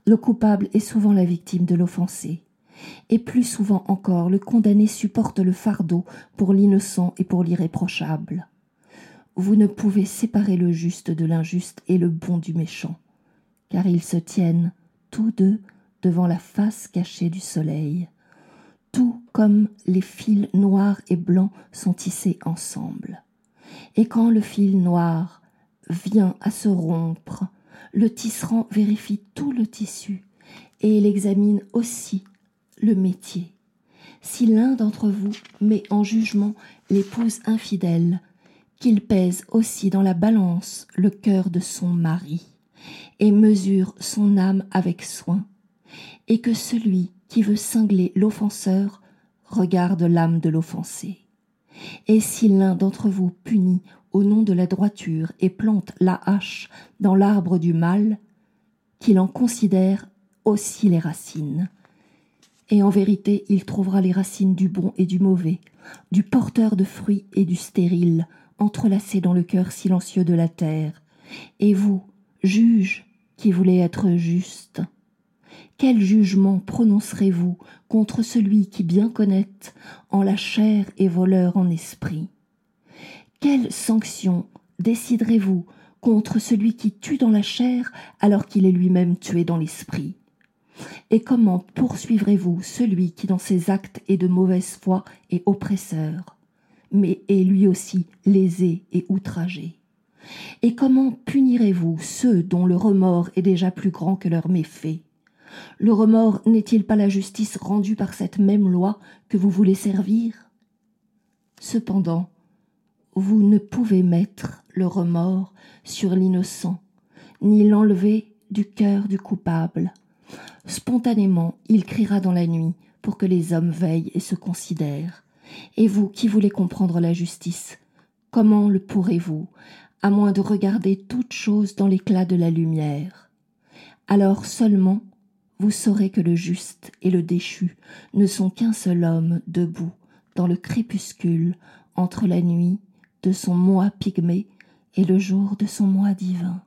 le coupable est souvent la victime de l'offensé, et plus souvent encore le condamné supporte le fardeau pour l'innocent et pour l'irréprochable. Vous ne pouvez séparer le juste de l'injuste et le bon du méchant, car ils se tiennent tous deux devant la face cachée du soleil tout comme les fils noirs et blancs sont tissés ensemble. Et quand le fil noir vient à se rompre, le tisserand vérifie tout le tissu et il examine aussi le métier. Si l'un d'entre vous met en jugement l'épouse infidèle, qu'il pèse aussi dans la balance le cœur de son mari, et mesure son âme avec soin, et que celui qui veut cingler l'offenseur regarde l'âme de l'offensé. Et si l'un d'entre vous punit au nom de la droiture et plante la hache dans l'arbre du mal, qu'il en considère aussi les racines. Et en vérité, il trouvera les racines du bon et du mauvais, du porteur de fruits et du stérile, entrelacés dans le cœur silencieux de la terre. Et vous, juge qui voulez être juste, quel jugement prononcerez-vous contre celui qui bien connaît en la chair et voleur en esprit? Quelle sanction déciderez-vous contre celui qui tue dans la chair alors qu'il est lui-même tué dans l'esprit? Et comment poursuivrez-vous celui qui dans ses actes est de mauvaise foi et oppresseur, mais est lui aussi lésé et outragé? Et comment punirez-vous ceux dont le remords est déjà plus grand que leur méfait le remords n'est-il pas la justice rendue par cette même loi que vous voulez servir? Cependant, vous ne pouvez mettre le remords sur l'innocent, ni l'enlever du cœur du coupable. Spontanément, il criera dans la nuit pour que les hommes veillent et se considèrent. Et vous qui voulez comprendre la justice, comment le pourrez-vous, à moins de regarder toute chose dans l'éclat de la lumière? Alors seulement vous saurez que le juste et le déchu ne sont qu'un seul homme debout dans le crépuscule entre la nuit de son moi pygmée et le jour de son moi divin,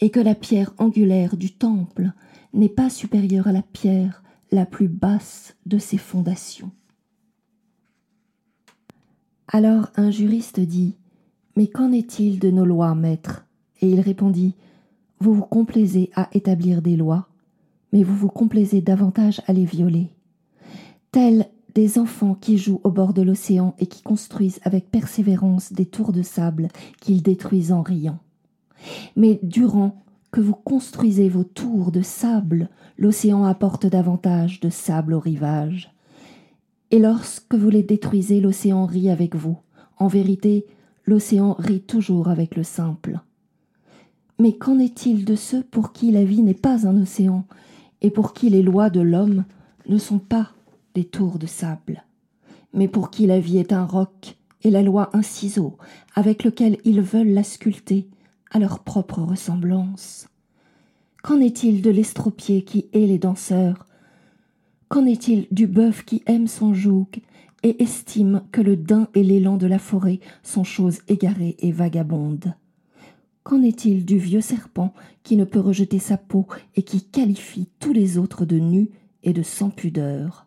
et que la pierre angulaire du temple n'est pas supérieure à la pierre la plus basse de ses fondations. Alors un juriste dit Mais qu'en est-il de nos lois, maître? Et il répondit Vous vous complaisez à établir des lois, mais vous vous complaisez davantage à les violer. Tels des enfants qui jouent au bord de l'océan et qui construisent avec persévérance des tours de sable qu'ils détruisent en riant. Mais durant que vous construisez vos tours de sable, l'océan apporte davantage de sable au rivage. Et lorsque vous les détruisez, l'océan rit avec vous. En vérité, l'océan rit toujours avec le simple. Mais qu'en est-il de ceux pour qui la vie n'est pas un océan, et pour qui les lois de l'homme ne sont pas des tours de sable. mais pour qui la vie est un roc et la loi un ciseau avec lequel ils veulent la sculpter à leur propre ressemblance. Qu'en est-il de l'estropié qui hait les danseurs? Qu'en est-il du bœuf qui aime son joug et estime que le daim et l'élan de la forêt sont choses égarées et vagabondes? Qu'en est-il du vieux serpent qui ne peut rejeter sa peau et qui qualifie tous les autres de nus et de sans pudeur?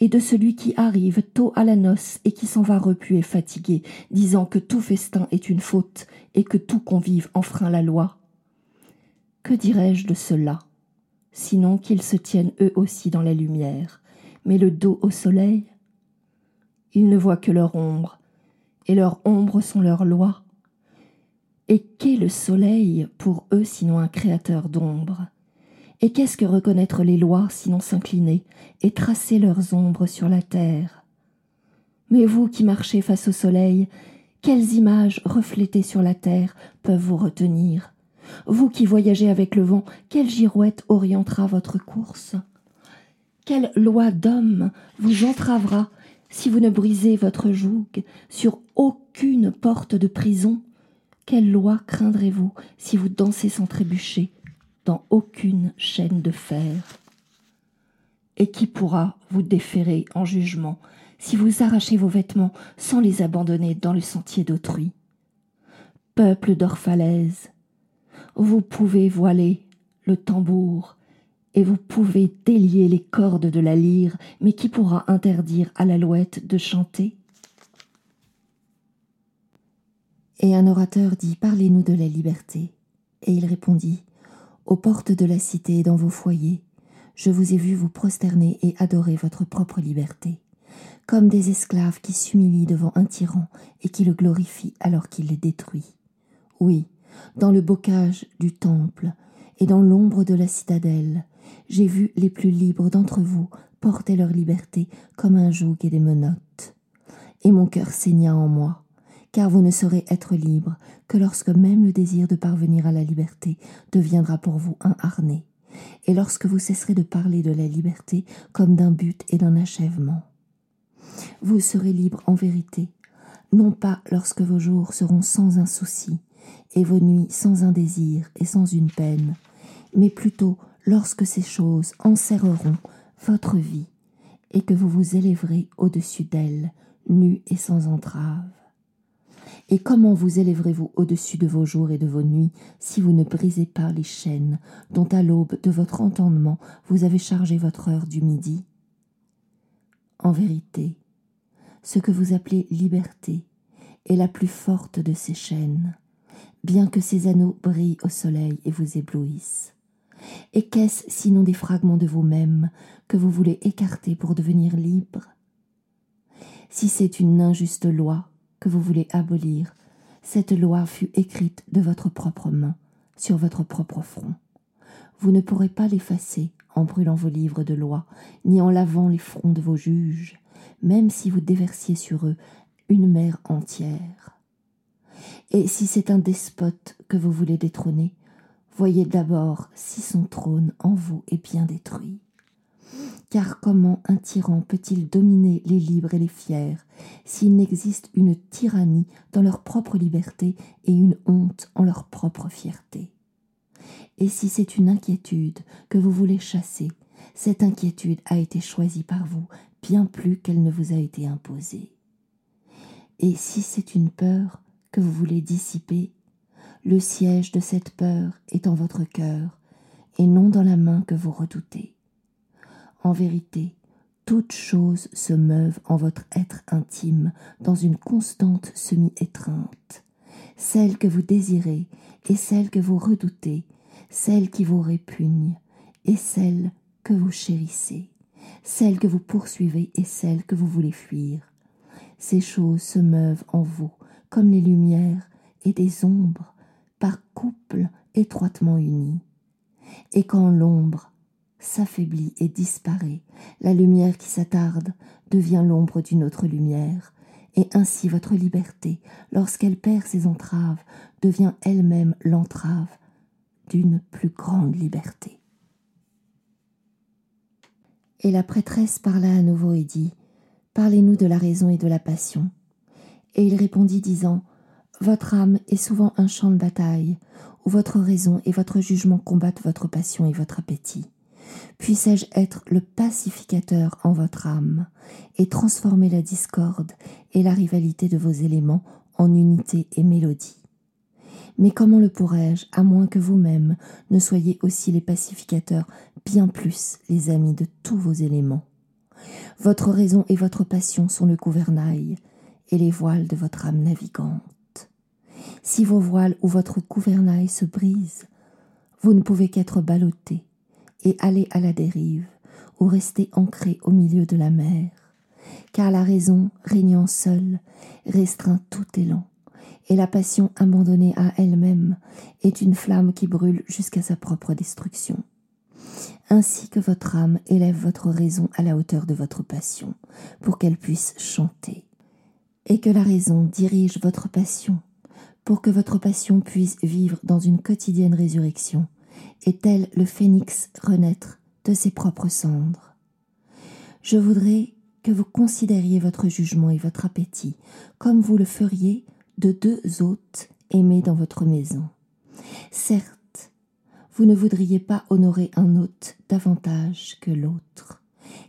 Et de celui qui arrive tôt à la noce et qui s'en va repu et fatigué, disant que tout festin est une faute et que tout convive enfreint la loi? Que dirais-je de cela, sinon qu'ils se tiennent eux aussi dans la lumière, mais le dos au soleil? Ils ne voient que leur ombre, et leur ombre sont leurs lois. Et qu'est le soleil pour eux sinon un créateur d'ombre? Et qu'est-ce que reconnaître les lois sinon s'incliner et tracer leurs ombres sur la terre? Mais vous qui marchez face au soleil, quelles images reflétées sur la terre peuvent vous retenir? Vous qui voyagez avec le vent, quelle girouette orientera votre course? Quelle loi d'homme vous entravera si vous ne brisez votre joug sur aucune porte de prison? Quelle loi craindrez-vous si vous dansez sans trébucher dans aucune chaîne de fer. Et qui pourra vous déférer en jugement si vous arrachez vos vêtements sans les abandonner dans le sentier d'autrui? Peuple d'orphalaise, vous pouvez voiler le tambour et vous pouvez délier les cordes de la lyre, mais qui pourra interdire à l'alouette de chanter? Et un orateur dit Parlez-nous de la liberté. Et il répondit aux portes de la cité et dans vos foyers, je vous ai vu vous prosterner et adorer votre propre liberté, comme des esclaves qui s'humilient devant un tyran et qui le glorifient alors qu'il les détruit. Oui, dans le bocage du temple et dans l'ombre de la citadelle, j'ai vu les plus libres d'entre vous porter leur liberté comme un joug et des menottes. Et mon cœur saigna en moi, car vous ne saurez être libre que lorsque même le désir de parvenir à la liberté deviendra pour vous un harnais, et lorsque vous cesserez de parler de la liberté comme d'un but et d'un achèvement. Vous serez libre en vérité, non pas lorsque vos jours seront sans un souci, et vos nuits sans un désir et sans une peine, mais plutôt lorsque ces choses enserreront votre vie, et que vous vous élèverez au-dessus d'elles, nus et sans entrave. Et comment vous élèverez-vous au-dessus de vos jours et de vos nuits si vous ne brisez pas les chaînes dont à l'aube de votre entendement vous avez chargé votre heure du midi? En vérité, ce que vous appelez liberté est la plus forte de ces chaînes, bien que ces anneaux brillent au soleil et vous éblouissent. Et qu'est-ce sinon des fragments de vous-même que vous voulez écarter pour devenir libre? Si c'est une injuste loi, que vous voulez abolir, cette loi fut écrite de votre propre main, sur votre propre front. Vous ne pourrez pas l'effacer en brûlant vos livres de loi, ni en lavant les fronts de vos juges, même si vous déversiez sur eux une mer entière. Et si c'est un despote que vous voulez détrôner, voyez d'abord si son trône en vous est bien détruit. Car comment un tyran peut-il dominer les libres et les fiers s'il n'existe une tyrannie dans leur propre liberté et une honte en leur propre fierté? Et si c'est une inquiétude que vous voulez chasser, cette inquiétude a été choisie par vous bien plus qu'elle ne vous a été imposée. Et si c'est une peur que vous voulez dissiper, le siège de cette peur est en votre cœur et non dans la main que vous redoutez. En vérité, toutes choses se meuvent en votre être intime dans une constante semi-étreinte. Celle que vous désirez et celle que vous redoutez, celle qui vous répugne et celle que vous chérissez, celle que vous poursuivez et celle que vous voulez fuir. Ces choses se meuvent en vous comme les lumières et des ombres par couples étroitement unis. Et quand l'ombre s'affaiblit et disparaît, la lumière qui s'attarde devient l'ombre d'une autre lumière, et ainsi votre liberté, lorsqu'elle perd ses entraves, devient elle-même l'entrave d'une plus grande liberté. Et la prêtresse parla à nouveau et dit Parlez-nous de la raison et de la passion. Et il répondit disant, Votre âme est souvent un champ de bataille, où votre raison et votre jugement combattent votre passion et votre appétit. Puissé-je être le pacificateur en votre âme et transformer la discorde et la rivalité de vos éléments en unité et mélodie? Mais comment le pourrais-je, à moins que vous-même ne soyez aussi les pacificateurs, bien plus les amis de tous vos éléments? Votre raison et votre passion sont le gouvernail et les voiles de votre âme navigante. Si vos voiles ou votre gouvernail se brisent, vous ne pouvez qu'être ballotté et aller à la dérive ou rester ancré au milieu de la mer, car la raison, régnant seule, restreint tout élan, et la passion abandonnée à elle-même est une flamme qui brûle jusqu'à sa propre destruction. Ainsi que votre âme élève votre raison à la hauteur de votre passion, pour qu'elle puisse chanter, et que la raison dirige votre passion, pour que votre passion puisse vivre dans une quotidienne résurrection, et tel le phénix renaître de ses propres cendres. Je voudrais que vous considériez votre jugement et votre appétit comme vous le feriez de deux hôtes aimés dans votre maison. Certes, vous ne voudriez pas honorer un hôte davantage que l'autre,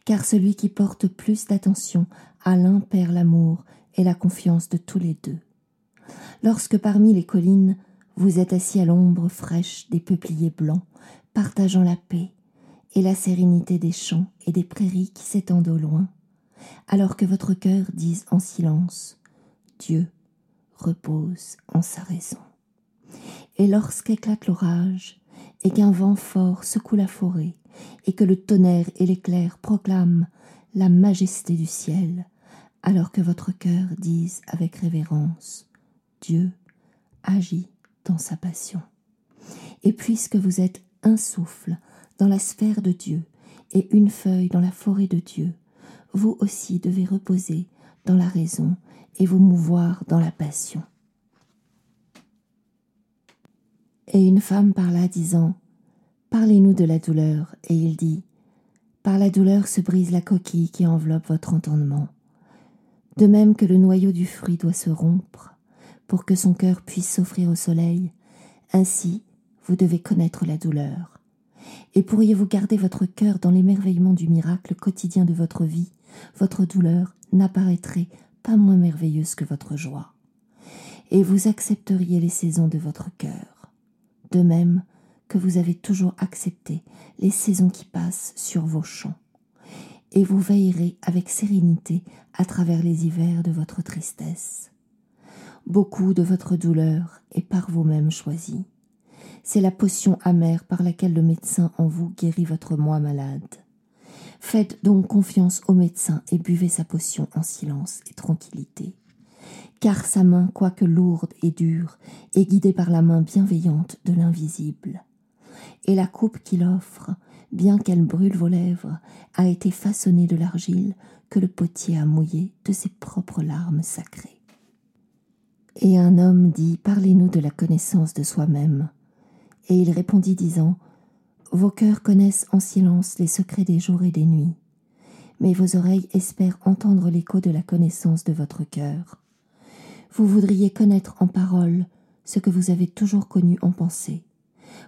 car celui qui porte plus d'attention à l'un perd l'amour et la confiance de tous les deux. Lorsque parmi les collines vous êtes assis à l'ombre fraîche des peupliers blancs, partageant la paix et la sérénité des champs et des prairies qui s'étendent au loin, alors que votre cœur dise en silence Dieu repose en sa raison. Et lorsqu'éclate l'orage, et qu'un vent fort secoue la forêt, et que le tonnerre et l'éclair proclament la majesté du ciel, alors que votre cœur dise avec révérence Dieu agit dans sa passion. Et puisque vous êtes un souffle dans la sphère de Dieu et une feuille dans la forêt de Dieu, vous aussi devez reposer dans la raison et vous mouvoir dans la passion. Et une femme parla disant Parlez-nous de la douleur. Et il dit Par la douleur se brise la coquille qui enveloppe votre entendement. De même que le noyau du fruit doit se rompre, pour que son cœur puisse s'offrir au soleil. Ainsi, vous devez connaître la douleur. Et pourriez-vous garder votre cœur dans l'émerveillement du miracle quotidien de votre vie, votre douleur n'apparaîtrait pas moins merveilleuse que votre joie. Et vous accepteriez les saisons de votre cœur, de même que vous avez toujours accepté les saisons qui passent sur vos champs. Et vous veillerez avec sérénité à travers les hivers de votre tristesse. Beaucoup de votre douleur est par vous-même choisie. C'est la potion amère par laquelle le médecin en vous guérit votre moi malade. Faites donc confiance au médecin et buvez sa potion en silence et tranquillité. Car sa main, quoique lourde et dure, est guidée par la main bienveillante de l'invisible. Et la coupe qu'il offre, bien qu'elle brûle vos lèvres, a été façonnée de l'argile que le potier a mouillée de ses propres larmes sacrées. Et un homme dit, Parlez-nous de la connaissance de soi-même. Et il répondit disant, Vos cœurs connaissent en silence les secrets des jours et des nuits, mais vos oreilles espèrent entendre l'écho de la connaissance de votre cœur. Vous voudriez connaître en parole ce que vous avez toujours connu en pensée.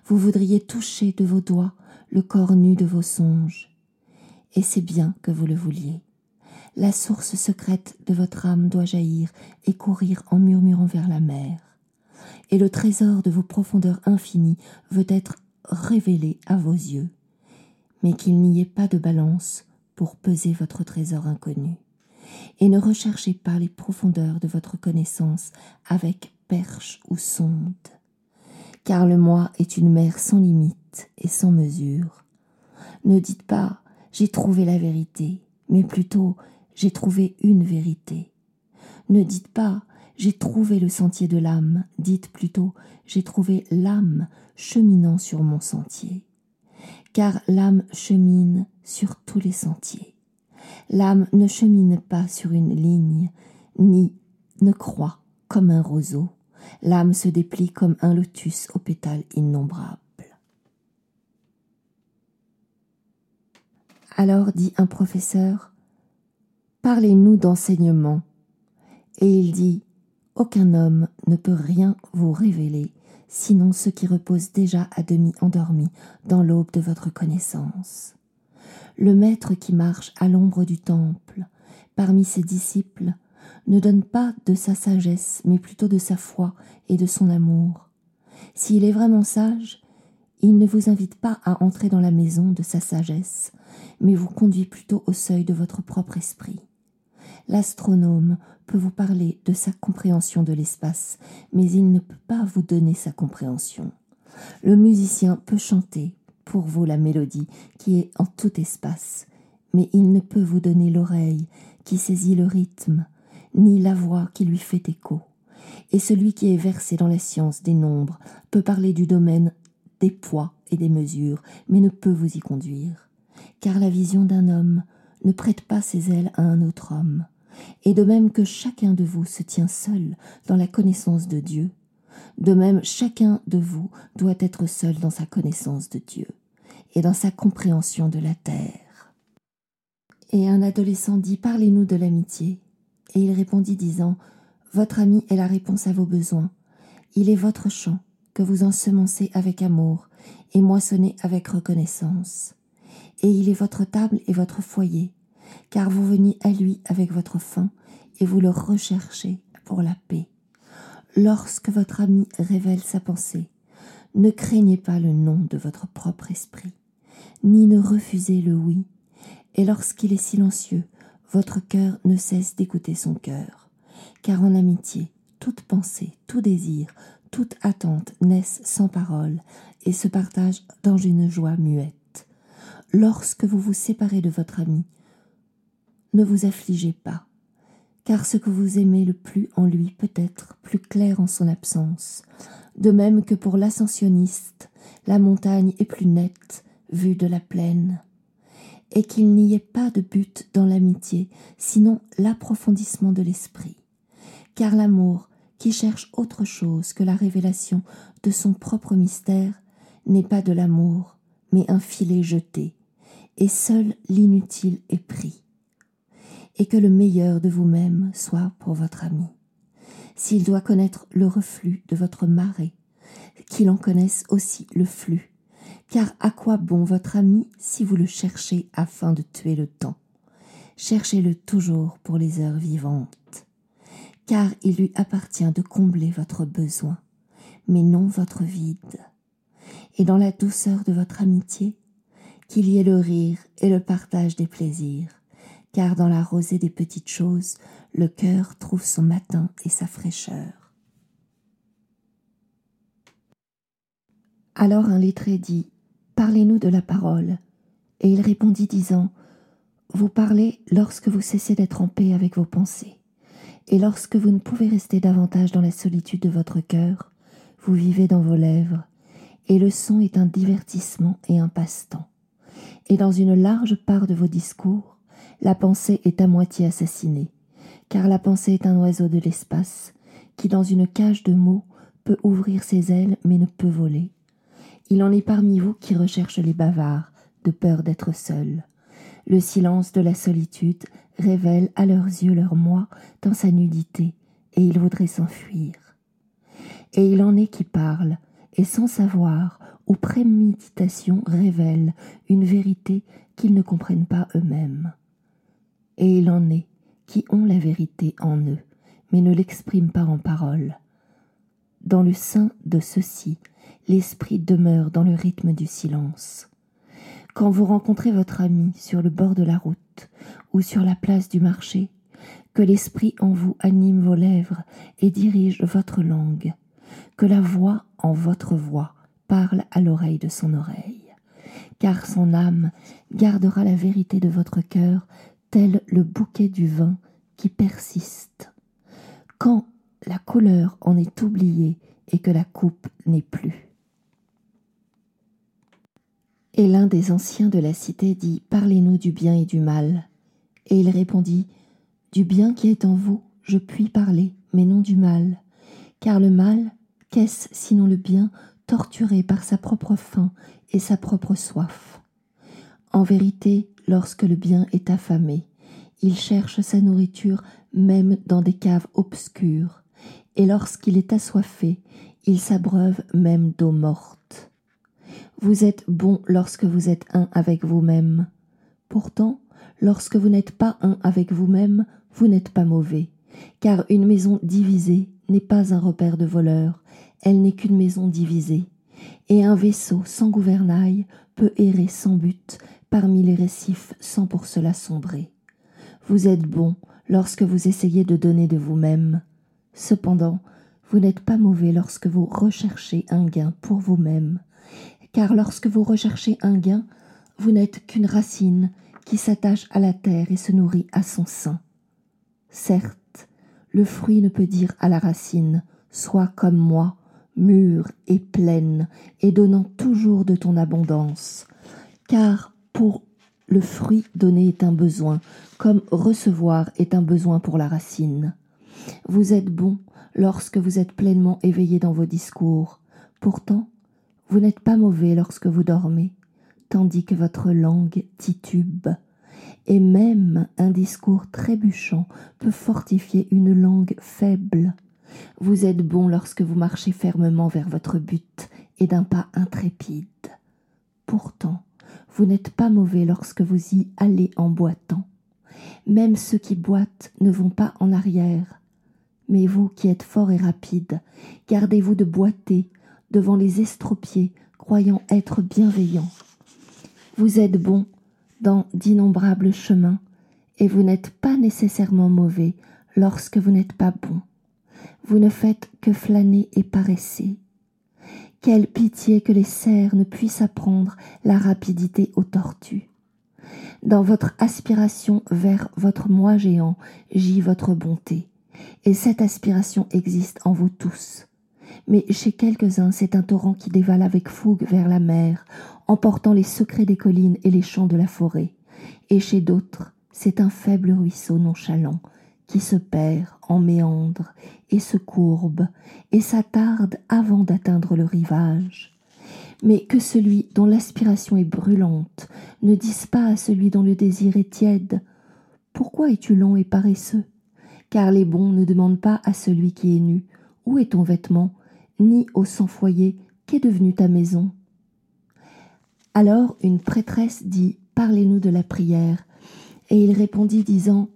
Vous voudriez toucher de vos doigts le corps nu de vos songes. Et c'est bien que vous le vouliez la source secrète de votre âme doit jaillir et courir en murmurant vers la mer. Et le trésor de vos profondeurs infinies veut être révélé à vos yeux, mais qu'il n'y ait pas de balance pour peser votre trésor inconnu. Et ne recherchez pas les profondeurs de votre connaissance avec perche ou sonde, car le moi est une mer sans limite et sans mesure. Ne dites pas j'ai trouvé la vérité, mais plutôt j'ai trouvé une vérité. Ne dites pas j'ai trouvé le sentier de l'âme, dites plutôt j'ai trouvé l'âme cheminant sur mon sentier. Car l'âme chemine sur tous les sentiers. L'âme ne chemine pas sur une ligne, ni ne croit comme un roseau. L'âme se déplie comme un lotus aux pétales innombrables. Alors dit un professeur, Parlez-nous d'enseignement. Et il dit Aucun homme ne peut rien vous révéler, sinon ce qui repose déjà à demi endormi dans l'aube de votre connaissance. Le maître qui marche à l'ombre du temple, parmi ses disciples, ne donne pas de sa sagesse, mais plutôt de sa foi et de son amour. S'il est vraiment sage, il ne vous invite pas à entrer dans la maison de sa sagesse, mais vous conduit plutôt au seuil de votre propre esprit. L'astronome peut vous parler de sa compréhension de l'espace, mais il ne peut pas vous donner sa compréhension. Le musicien peut chanter pour vous la mélodie qui est en tout espace, mais il ne peut vous donner l'oreille qui saisit le rythme, ni la voix qui lui fait écho. Et celui qui est versé dans la science des nombres peut parler du domaine des poids et des mesures, mais ne peut vous y conduire. Car la vision d'un homme ne prête pas ses ailes à un autre homme. Et de même que chacun de vous se tient seul dans la connaissance de Dieu, de même chacun de vous doit être seul dans sa connaissance de Dieu et dans sa compréhension de la terre. Et un adolescent dit Parlez-nous de l'amitié. Et il répondit disant Votre ami est la réponse à vos besoins. Il est votre champ que vous ensemencez avec amour et moissonnez avec reconnaissance. Et il est votre table et votre foyer, car vous venez à lui avec votre faim et vous le recherchez pour la paix. Lorsque votre ami révèle sa pensée, ne craignez pas le nom de votre propre esprit, ni ne refusez le oui, et lorsqu'il est silencieux, votre cœur ne cesse d'écouter son cœur, car en amitié, toute pensée, tout désir, toute attente naissent sans parole et se partagent dans une joie muette. Lorsque vous vous séparez de votre ami, ne vous affligez pas, car ce que vous aimez le plus en lui peut être plus clair en son absence, de même que pour l'ascensionniste, la montagne est plus nette vue de la plaine, et qu'il n'y ait pas de but dans l'amitié, sinon l'approfondissement de l'esprit, car l'amour qui cherche autre chose que la révélation de son propre mystère n'est pas de l'amour, mais un filet jeté, et seul l'inutile est pris. Et que le meilleur de vous-même soit pour votre ami. S'il doit connaître le reflux de votre marée, qu'il en connaisse aussi le flux, car à quoi bon votre ami si vous le cherchez afin de tuer le temps? Cherchez-le toujours pour les heures vivantes car il lui appartient de combler votre besoin, mais non votre vide. Et dans la douceur de votre amitié, qu'il y ait le rire et le partage des plaisirs, car dans la rosée des petites choses, le cœur trouve son matin et sa fraîcheur. Alors un lettré dit Parlez-nous de la parole. Et il répondit disant Vous parlez lorsque vous cessez d'être en paix avec vos pensées. Et lorsque vous ne pouvez rester davantage dans la solitude de votre cœur, vous vivez dans vos lèvres, et le son est un divertissement et un passe-temps. Et dans une large part de vos discours, la pensée est à moitié assassinée, car la pensée est un oiseau de l'espace, qui dans une cage de mots peut ouvrir ses ailes mais ne peut voler. Il en est parmi vous qui recherchent les bavards, de peur d'être seuls. Le silence de la solitude révèle à leurs yeux leur moi dans sa nudité, et ils voudraient s'enfuir. Et il en est qui parlent, et sans savoir ou préméditation révèlent une vérité qu'ils ne comprennent pas eux-mêmes. Et il en est qui ont la vérité en eux, mais ne l'expriment pas en paroles. Dans le sein de ceux-ci, l'esprit demeure dans le rythme du silence. Quand vous rencontrez votre ami sur le bord de la route ou sur la place du marché, que l'esprit en vous anime vos lèvres et dirige votre langue, que la voix en votre voix parle à l'oreille de son oreille, car son âme gardera la vérité de votre cœur tel le bouquet du vin qui persiste. Quand la couleur en est oubliée et que la coupe n'est plus. Et l'un des anciens de la cité dit Parlez-nous du bien et du mal. Et il répondit Du bien qui est en vous, je puis parler, mais non du mal. Car le mal, qu'est-ce sinon le bien torturé par sa propre faim et sa propre soif? En vérité, lorsque le bien est affamé, il cherche sa nourriture même dans des caves obscures, et lorsqu'il est assoiffé, il s'abreuve même d'eau morte. Vous êtes bon lorsque vous êtes un avec vous-même. Pourtant, lorsque vous n'êtes pas un avec vous-même, vous n'êtes pas mauvais, car une maison divisée n'est pas un repère de voleurs, elle n'est qu'une maison divisée, et un vaisseau sans gouvernail peut errer sans but parmi les récifs sans pour cela sombrer. Vous êtes bon lorsque vous essayez de donner de vous-même. Cependant, vous n'êtes pas mauvais lorsque vous recherchez un gain pour vous-même, car lorsque vous recherchez un gain, vous n'êtes qu'une racine qui s'attache à la terre et se nourrit à son sein. Certes, le fruit ne peut dire à la racine Sois comme moi, mûre et pleine, et donnant toujours de ton abondance, car pour le fruit donné est un besoin, comme recevoir est un besoin pour la racine. Vous êtes bon lorsque vous êtes pleinement éveillé dans vos discours. Pourtant, vous n'êtes pas mauvais lorsque vous dormez, tandis que votre langue titube. Et même un discours trébuchant peut fortifier une langue faible. Vous êtes bon lorsque vous marchez fermement vers votre but et d'un pas intrépide. Pourtant, vous n'êtes pas mauvais lorsque vous y allez en boitant. Même ceux qui boitent ne vont pas en arrière, mais vous qui êtes fort et rapide, gardez-vous de boiter devant les estropiés, croyant être bienveillants. Vous êtes bon dans d'innombrables chemins, et vous n'êtes pas nécessairement mauvais lorsque vous n'êtes pas bon. Vous ne faites que flâner et paresser. Quelle pitié que les cerfs ne puissent apprendre la rapidité aux tortues. Dans votre aspiration vers votre moi géant gît votre bonté et cette aspiration existe en vous tous. Mais chez quelques-uns, c'est un torrent qui dévale avec fougue vers la mer, emportant les secrets des collines et les champs de la forêt. Et chez d'autres, c'est un faible ruisseau nonchalant qui se perd en méandre et se courbe et s'attarde avant d'atteindre le rivage. Mais que celui dont l'aspiration est brûlante ne dise pas à celui dont le désir est tiède Pourquoi es-tu long et paresseux? Car les bons ne demandent pas à celui qui est nu Où est ton vêtement? Ni au sans foyer Qu'est devenue ta maison? Alors une prêtresse dit Parlez-nous de la prière. Et il répondit disant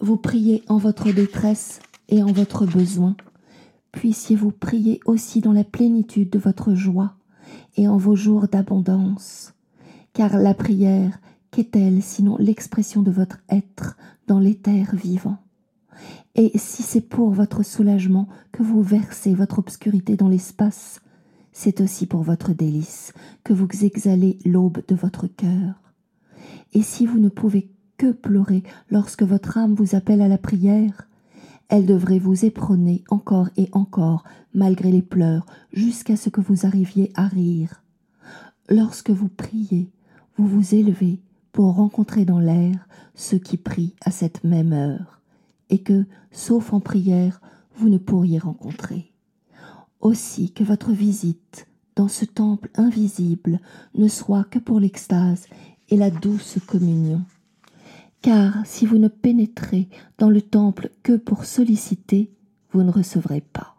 Vous priez en votre détresse et en votre besoin. Puissiez-vous prier aussi dans la plénitude de votre joie et en vos jours d'abondance. Car la prière, qu'est-elle sinon l'expression de votre être dans l'éther vivant? Et si c'est pour votre soulagement que vous versez votre obscurité dans l'espace, c'est aussi pour votre délice que vous exhalez l'aube de votre cœur. Et si vous ne pouvez que pleurer lorsque votre âme vous appelle à la prière, elle devrait vous éperonner encore et encore, malgré les pleurs, jusqu'à ce que vous arriviez à rire. Lorsque vous priez, vous vous élevez pour rencontrer dans l'air ceux qui prient à cette même heure et que, sauf en prière, vous ne pourriez rencontrer. Aussi que votre visite dans ce temple invisible ne soit que pour l'extase et la douce communion. Car si vous ne pénétrez dans le temple que pour solliciter, vous ne recevrez pas.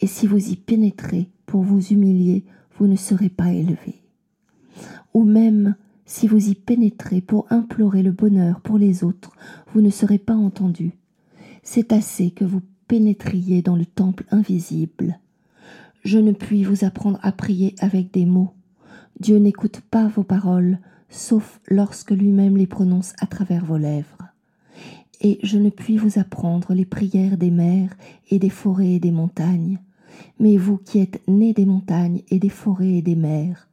Et si vous y pénétrez pour vous humilier, vous ne serez pas élevé. Ou même si vous y pénétrez pour implorer le bonheur pour les autres, vous ne serez pas entendu. C'est assez que vous pénétriez dans le temple invisible. Je ne puis vous apprendre à prier avec des mots. Dieu n'écoute pas vos paroles, sauf lorsque lui-même les prononce à travers vos lèvres. Et je ne puis vous apprendre les prières des mers et des forêts et des montagnes. Mais vous qui êtes nés des montagnes et des forêts et des mers,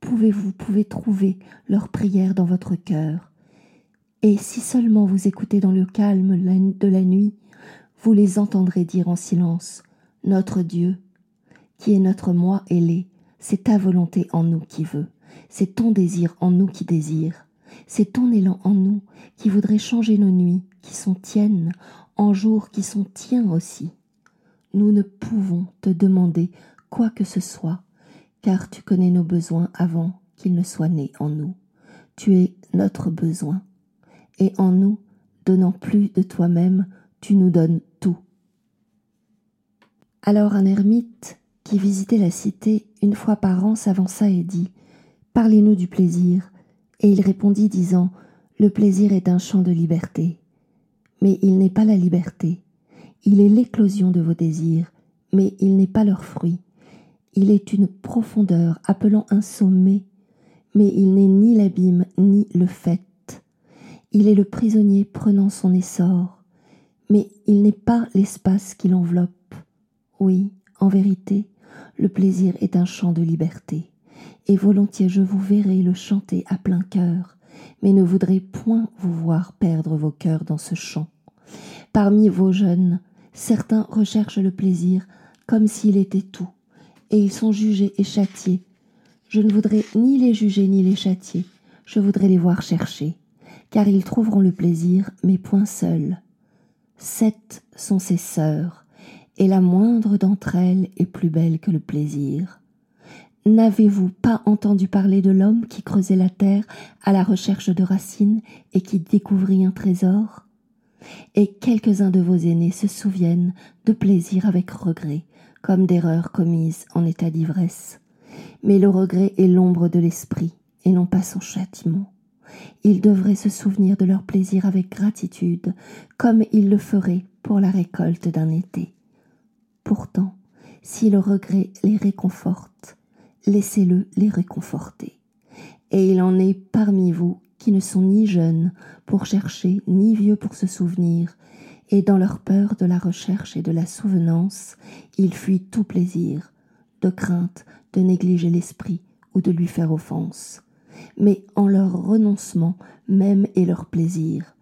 pouvez-vous pouvez trouver leurs prières dans votre cœur. Et si seulement vous écoutez dans le calme de la nuit, vous les entendrez dire en silence Notre Dieu, qui est notre moi ailé, c'est ta volonté en nous qui veut, c'est ton désir en nous qui désire, c'est ton élan en nous qui voudrait changer nos nuits qui sont tiennes en jours qui sont tiens aussi. Nous ne pouvons te demander quoi que ce soit car tu connais nos besoins avant qu'ils ne soient nés en nous. Tu es notre besoin. et en nous, donnant plus de toi-même, tu nous donnes tout. Alors un ermite qui visitait la cité une fois par an s'avança et dit Parlez-nous du plaisir. Et il répondit disant Le plaisir est un champ de liberté. Mais il n'est pas la liberté. Il est l'éclosion de vos désirs, mais il n'est pas leur fruit. Il est une profondeur appelant un sommet, mais il n'est ni l'abîme ni le fait. Il est le prisonnier prenant son essor, mais il n'est pas l'espace qui l'enveloppe. Oui, en vérité, le plaisir est un chant de liberté, et volontiers je vous verrai le chanter à plein cœur, mais ne voudrais point vous voir perdre vos cœurs dans ce chant. Parmi vos jeunes, certains recherchent le plaisir comme s'il était tout, et ils sont jugés et châtiés. Je ne voudrais ni les juger ni les châtier, je voudrais les voir chercher, car ils trouveront le plaisir, mais point seuls. Sept sont ses sœurs, et la moindre d'entre elles est plus belle que le plaisir. N'avez-vous pas entendu parler de l'homme qui creusait la terre à la recherche de racines et qui découvrit un trésor? Et quelques-uns de vos aînés se souviennent de plaisir avec regret, comme d'erreurs commises en état d'ivresse. Mais le regret est l'ombre de l'esprit et non pas son châtiment. Ils devraient se souvenir de leur plaisir avec gratitude, comme ils le feraient pour la récolte d'un été. Pourtant, si le regret les réconforte, laissez-le les réconforter. Et il en est parmi vous qui ne sont ni jeunes pour chercher, ni vieux pour se souvenir, et dans leur peur de la recherche et de la souvenance, ils fuient tout plaisir, de crainte de négliger l'esprit ou de lui faire offense, mais en leur renoncement même et leur plaisir,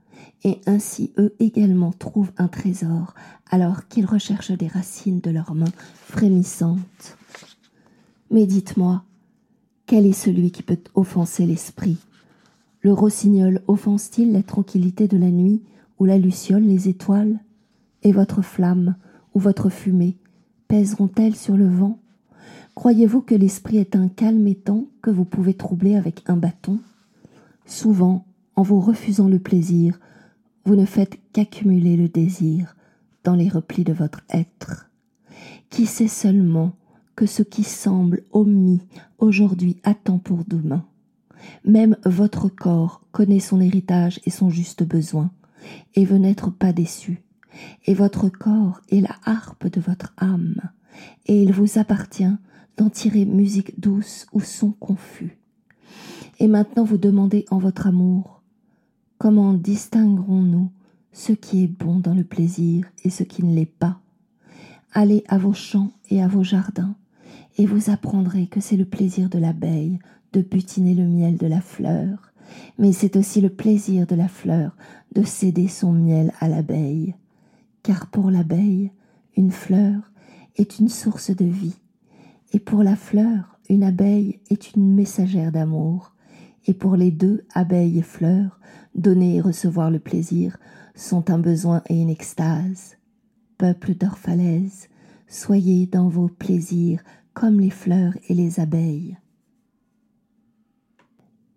et ainsi eux également trouvent un trésor alors qu'ils recherchent des racines de leurs mains frémissantes. Mais dites-moi, quel est celui qui peut offenser l'esprit? Le rossignol offense-t-il la tranquillité de la nuit, ou la luciole les étoiles? Et votre flamme, ou votre fumée, pèseront-elles sur le vent? Croyez-vous que l'esprit est un calme étang que vous pouvez troubler avec un bâton? Souvent, en vous refusant le plaisir, vous ne faites qu'accumuler le désir dans les replis de votre être. Qui sait seulement que ce qui semble omis aujourd'hui attend pour demain Même votre corps connaît son héritage et son juste besoin, et veut n'être pas déçu. Et votre corps est la harpe de votre âme, et il vous appartient d'en tirer musique douce ou son confus. Et maintenant vous demandez en votre amour, comment distinguerons-nous ce qui est bon dans le plaisir et ce qui ne l'est pas? Allez à vos champs et à vos jardins, et vous apprendrez que c'est le plaisir de l'abeille de butiner le miel de la fleur, mais c'est aussi le plaisir de la fleur de céder son miel à l'abeille, car pour l'abeille, une fleur est une source de vie, et pour la fleur, une abeille est une messagère d'amour, et pour les deux, abeilles et fleurs, donner et recevoir le plaisir sont un besoin et une extase. Peuple d'Orphalaise, soyez dans vos plaisirs comme les fleurs et les abeilles.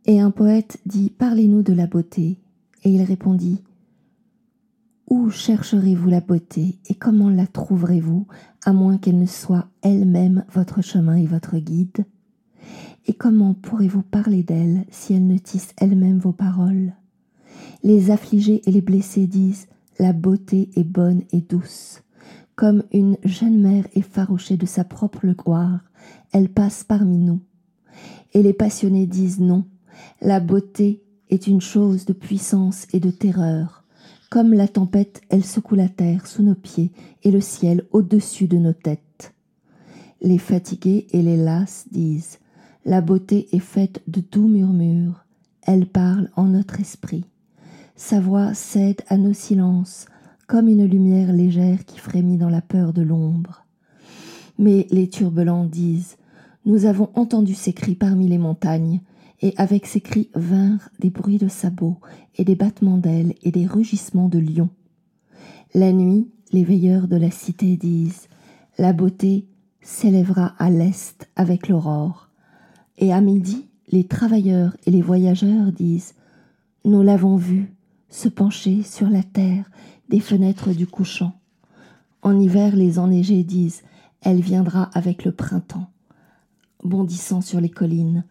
Et un poète dit Parlez-nous de la beauté. Et il répondit Où chercherez-vous la beauté et comment la trouverez-vous à moins qu'elle ne soit elle-même votre chemin et votre guide? Et comment pourrez-vous parler d'elle si elle ne tisse elle-même vos paroles? Les affligés et les blessés disent La beauté est bonne et douce. Comme une jeune mère effarouchée de sa propre gloire, elle passe parmi nous. Et les passionnés disent non, la beauté est une chose de puissance et de terreur. Comme la tempête, elle secoue la terre sous nos pieds et le ciel au-dessus de nos têtes. Les fatigués et les lasses disent La beauté est faite de doux murmures, elle parle en notre esprit. Sa voix cède à nos silences, comme une lumière légère qui frémit dans la peur de l'ombre. Mais les turbulents disent Nous avons entendu ces cris parmi les montagnes, et avec ces cris vinrent des bruits de sabots et des battements d'ailes et des rugissements de lions. La nuit, les veilleurs de la cité disent La beauté s'élèvera à l'est avec l'aurore. Et à midi, les travailleurs et les voyageurs disent Nous l'avons vu, se pencher sur la terre des fenêtres du couchant. En hiver, les enneigés disent Elle viendra avec le printemps, bondissant sur les collines,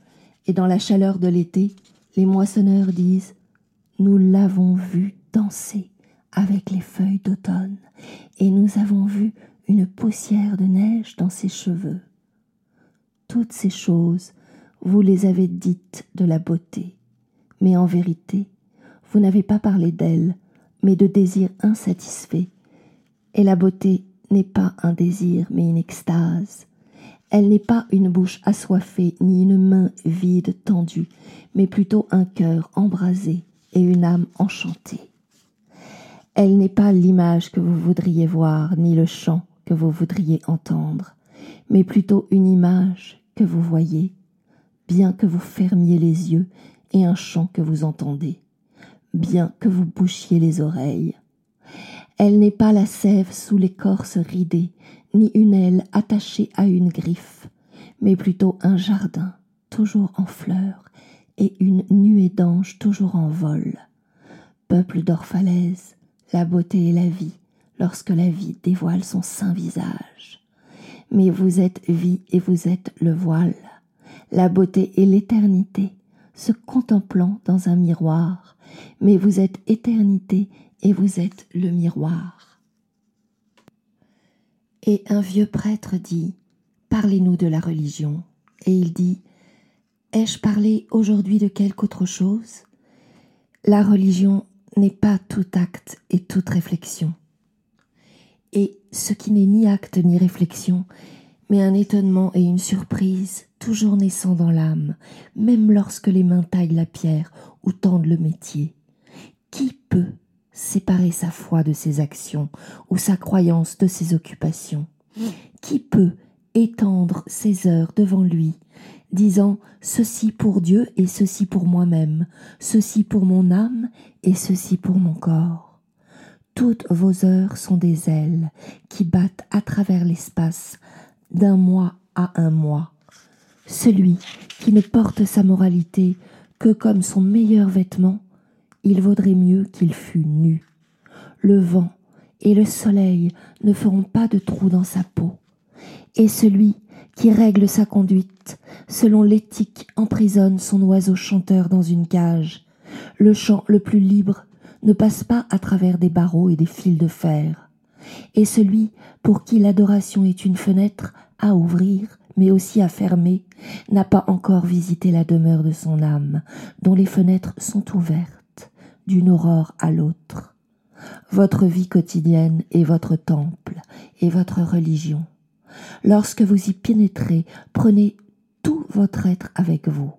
et dans la chaleur de l'été, les moissonneurs disent Nous l'avons vue danser avec les feuilles d'automne, et nous avons vu une poussière de neige dans ses cheveux. Toutes ces choses, vous les avez dites de la beauté, mais en vérité, vous n'avez pas parlé d'elle, mais de désirs insatisfaits. Et la beauté n'est pas un désir, mais une extase. Elle n'est pas une bouche assoiffée, ni une main vide tendue, mais plutôt un cœur embrasé et une âme enchantée. Elle n'est pas l'image que vous voudriez voir, ni le chant que vous voudriez entendre, mais plutôt une image que vous voyez, bien que vous fermiez les yeux, et un chant que vous entendez, bien que vous bouchiez les oreilles. Elle n'est pas la sève sous l'écorce ridée, ni une aile attachée à une griffe, mais plutôt un jardin toujours en fleurs et une nuée d'anges toujours en vol. Peuple d'orphalaise, la beauté et la vie, lorsque la vie dévoile son saint visage. Mais vous êtes vie et vous êtes le voile, la beauté et l'éternité, se contemplant dans un miroir, mais vous êtes éternité et vous êtes le miroir. Et un vieux prêtre dit, Parlez-nous de la religion. Et il dit, Ai-je parlé aujourd'hui de quelque autre chose? La religion n'est pas tout acte et toute réflexion. Et ce qui n'est ni acte ni réflexion, mais un étonnement et une surprise toujours naissant dans l'âme, même lorsque les mains taillent la pierre ou tendent le métier. Qui peut séparer sa foi de ses actions ou sa croyance de ses occupations? Qui peut étendre ses heures devant lui, disant ceci pour Dieu et ceci pour moi-même, ceci pour mon âme et ceci pour mon corps? Toutes vos heures sont des ailes qui battent à travers l'espace d'un mois à un mois. Celui qui ne porte sa moralité que comme son meilleur vêtement, il vaudrait mieux qu'il fût nu. Le vent et le soleil ne feront pas de trou dans sa peau. Et celui qui règle sa conduite, selon l'éthique, emprisonne son oiseau chanteur dans une cage. Le chant le plus libre ne passe pas à travers des barreaux et des fils de fer. Et celui pour qui l'adoration est une fenêtre à ouvrir, mais aussi fermer, n'a pas encore visité la demeure de son âme, dont les fenêtres sont ouvertes, d'une aurore à l'autre. Votre vie quotidienne est votre temple et votre religion. Lorsque vous y pénétrez, prenez tout votre être avec vous.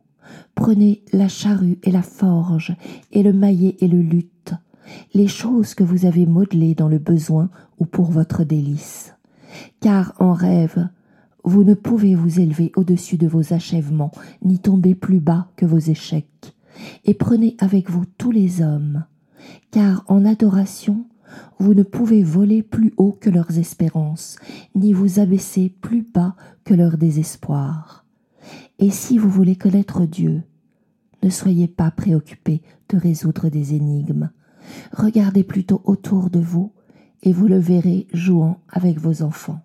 Prenez la charrue et la forge, et le maillet et le luth, les choses que vous avez modelées dans le besoin ou pour votre délice. Car en rêve, vous ne pouvez vous élever au-dessus de vos achèvements, ni tomber plus bas que vos échecs. Et prenez avec vous tous les hommes, car en adoration, vous ne pouvez voler plus haut que leurs espérances, ni vous abaisser plus bas que leur désespoir. Et si vous voulez connaître Dieu, ne soyez pas préoccupés de résoudre des énigmes. Regardez plutôt autour de vous, et vous le verrez jouant avec vos enfants.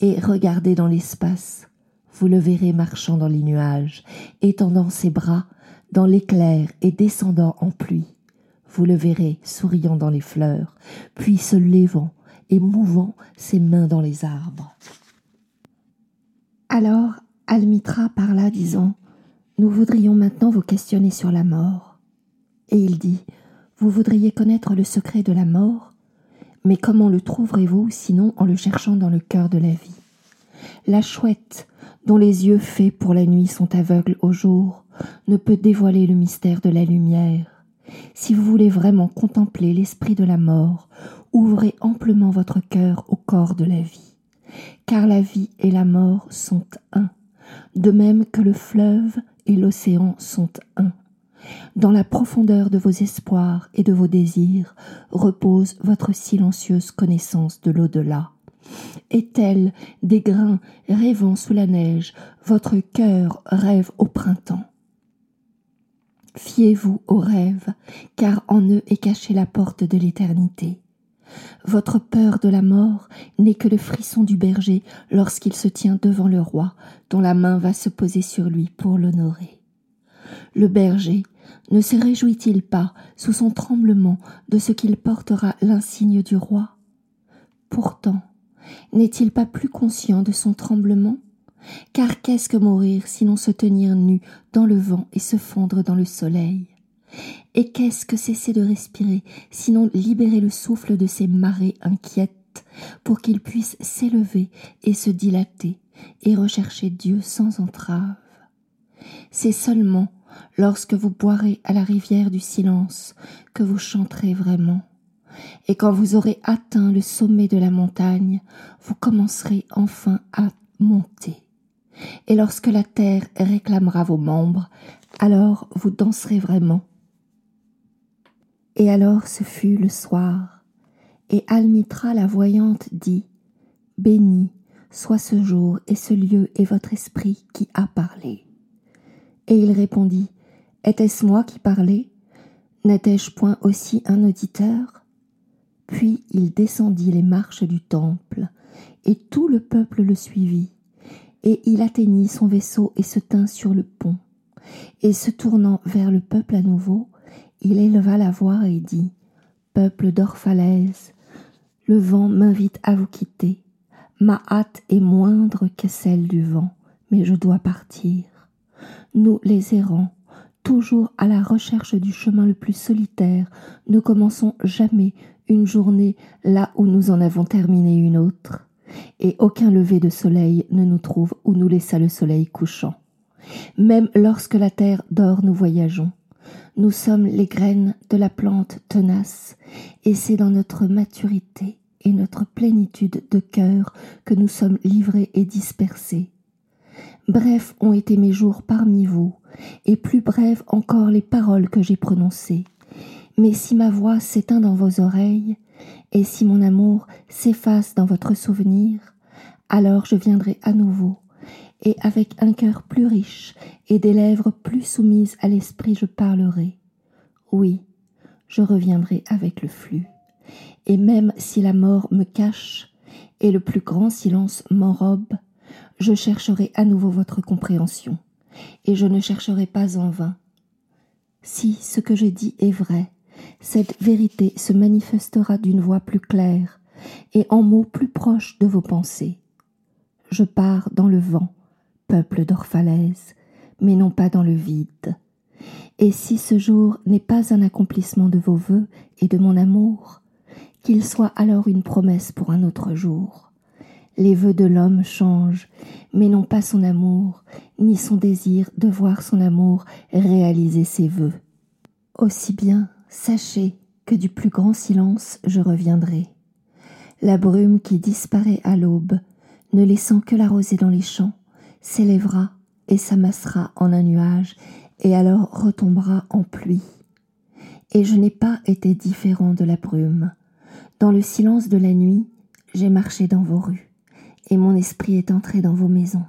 Et regardez dans l'espace, vous le verrez marchant dans les nuages, étendant ses bras dans l'éclair et descendant en pluie vous le verrez souriant dans les fleurs, puis se levant et mouvant ses mains dans les arbres. Alors Almitra parla, disant Nous voudrions maintenant vous questionner sur la mort. Et il dit Vous voudriez connaître le secret de la mort? Mais comment le trouverez-vous sinon en le cherchant dans le cœur de la vie? La chouette, dont les yeux faits pour la nuit sont aveugles au jour, ne peut dévoiler le mystère de la lumière. Si vous voulez vraiment contempler l'esprit de la mort, ouvrez amplement votre cœur au corps de la vie, car la vie et la mort sont un, de même que le fleuve et l'océan sont un. Dans la profondeur de vos espoirs et de vos désirs repose votre silencieuse connaissance de l'au-delà. Et tel des grains rêvant sous la neige, votre cœur rêve au printemps Fiez-vous aux rêves, car en eux est cachée la porte de l'éternité. Votre peur de la mort n'est que le frisson du berger lorsqu'il se tient devant le roi, dont la main va se poser sur lui pour l'honorer. Le berger ne se réjouit-il pas, sous son tremblement, de ce qu'il portera l'insigne du roi? Pourtant, n'est-il pas plus conscient de son tremblement? Car qu'est-ce que mourir sinon se tenir nu dans le vent et se fondre dans le soleil? Et qu'est-ce que cesser de respirer sinon libérer le souffle de ces marées inquiètes pour qu'il puisse s'élever et se dilater et rechercher Dieu sans entrave? C'est seulement lorsque vous boirez à la rivière du silence que vous chanterez vraiment. Et quand vous aurez atteint le sommet de la montagne, vous commencerez enfin à monter et lorsque la terre réclamera vos membres, alors vous danserez vraiment. Et alors ce fut le soir, et Almitra la voyante dit, Béni soit ce jour et ce lieu et votre esprit qui a parlé. Et il répondit, Était-ce moi qui parlais? N'étais-je point aussi un auditeur? Puis il descendit les marches du temple, et tout le peuple le suivit et il atteignit son vaisseau et se tint sur le pont. Et se tournant vers le peuple à nouveau, il éleva la voix et dit Peuple d'Orphalaise, le vent m'invite à vous quitter. Ma hâte est moindre que celle du vent, mais je dois partir. Nous, les errants, toujours à la recherche du chemin le plus solitaire, ne commençons jamais une journée là où nous en avons terminé une autre et aucun lever de soleil ne nous trouve où nous laissa le soleil couchant. Même lorsque la terre dort, nous voyageons. Nous sommes les graines de la plante tenace, et c'est dans notre maturité et notre plénitude de cœur que nous sommes livrés et dispersés. Brefs ont été mes jours parmi vous, et plus brèves encore les paroles que j'ai prononcées. Mais si ma voix s'éteint dans vos oreilles, et si mon amour s'efface dans votre souvenir, alors je viendrai à nouveau, et avec un cœur plus riche et des lèvres plus soumises à l'esprit je parlerai. Oui, je reviendrai avec le flux. Et même si la mort me cache et le plus grand silence m'enrobe, je chercherai à nouveau votre compréhension, et je ne chercherai pas en vain. Si ce que je dis est vrai, cette vérité se manifestera d'une voix plus claire et en mots plus proches de vos pensées. Je pars dans le vent, peuple d'Orphalaise, mais non pas dans le vide. Et si ce jour n'est pas un accomplissement de vos vœux et de mon amour, qu'il soit alors une promesse pour un autre jour. Les vœux de l'homme changent, mais non pas son amour, ni son désir de voir son amour réaliser ses vœux. Aussi bien Sachez que du plus grand silence je reviendrai. La brume qui disparaît à l'aube, ne laissant que la rosée dans les champs, s'élèvera et s'amassera en un nuage, et alors retombera en pluie. Et je n'ai pas été différent de la brume. Dans le silence de la nuit, j'ai marché dans vos rues, et mon esprit est entré dans vos maisons.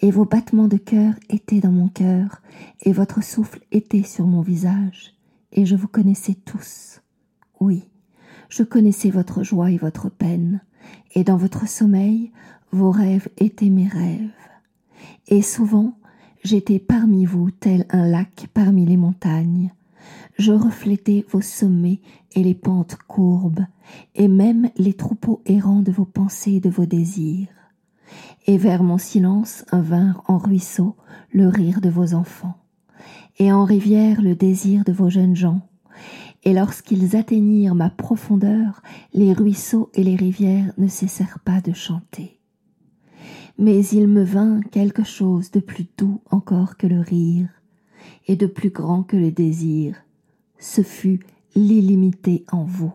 Et vos battements de cœur étaient dans mon cœur, et votre souffle était sur mon visage et je vous connaissais tous. Oui, je connaissais votre joie et votre peine, et dans votre sommeil, vos rêves étaient mes rêves. Et souvent, j'étais parmi vous tel un lac parmi les montagnes. Je reflétais vos sommets et les pentes courbes, et même les troupeaux errants de vos pensées et de vos désirs. Et vers mon silence vinrent en ruisseau le rire de vos enfants et en rivière le désir de vos jeunes gens. Et lorsqu'ils atteignirent ma profondeur, les ruisseaux et les rivières ne cessèrent pas de chanter. Mais il me vint quelque chose de plus doux encore que le rire, et de plus grand que le désir. Ce fut l'illimité en vous.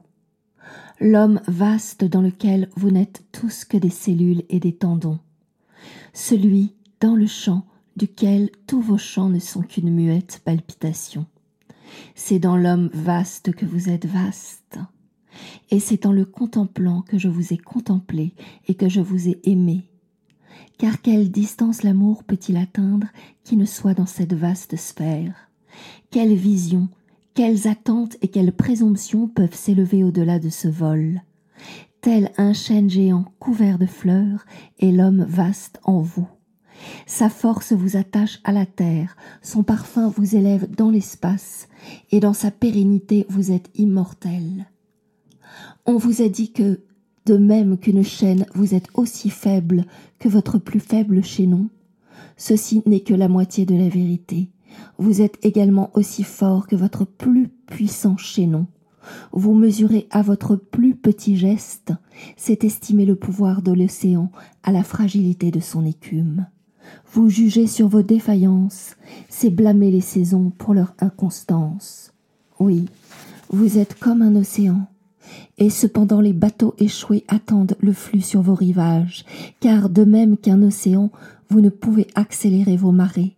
L'homme vaste dans lequel vous n'êtes tous que des cellules et des tendons. Celui dans le champ duquel tous vos chants ne sont qu'une muette palpitation. C'est dans l'homme vaste que vous êtes vaste, et c'est en le contemplant que je vous ai contemplé et que je vous ai aimé. Car quelle distance l'amour peut-il atteindre qui ne soit dans cette vaste sphère? Quelles visions, quelles attentes et quelles présomptions peuvent s'élever au-delà de ce vol? Tel un chêne géant couvert de fleurs est l'homme vaste en vous. Sa force vous attache à la terre, son parfum vous élève dans l'espace, et dans sa pérennité vous êtes immortel. On vous a dit que, de même qu'une chaîne, vous êtes aussi faible que votre plus faible chaînon. Ceci n'est que la moitié de la vérité. Vous êtes également aussi fort que votre plus puissant chaînon. Vous mesurez à votre plus petit geste, c'est estimer le pouvoir de l'océan à la fragilité de son écume. Vous jugez sur vos défaillances, c'est blâmer les saisons pour leur inconstance. Oui, vous êtes comme un océan, et cependant les bateaux échoués attendent le flux sur vos rivages, car de même qu'un océan, vous ne pouvez accélérer vos marées,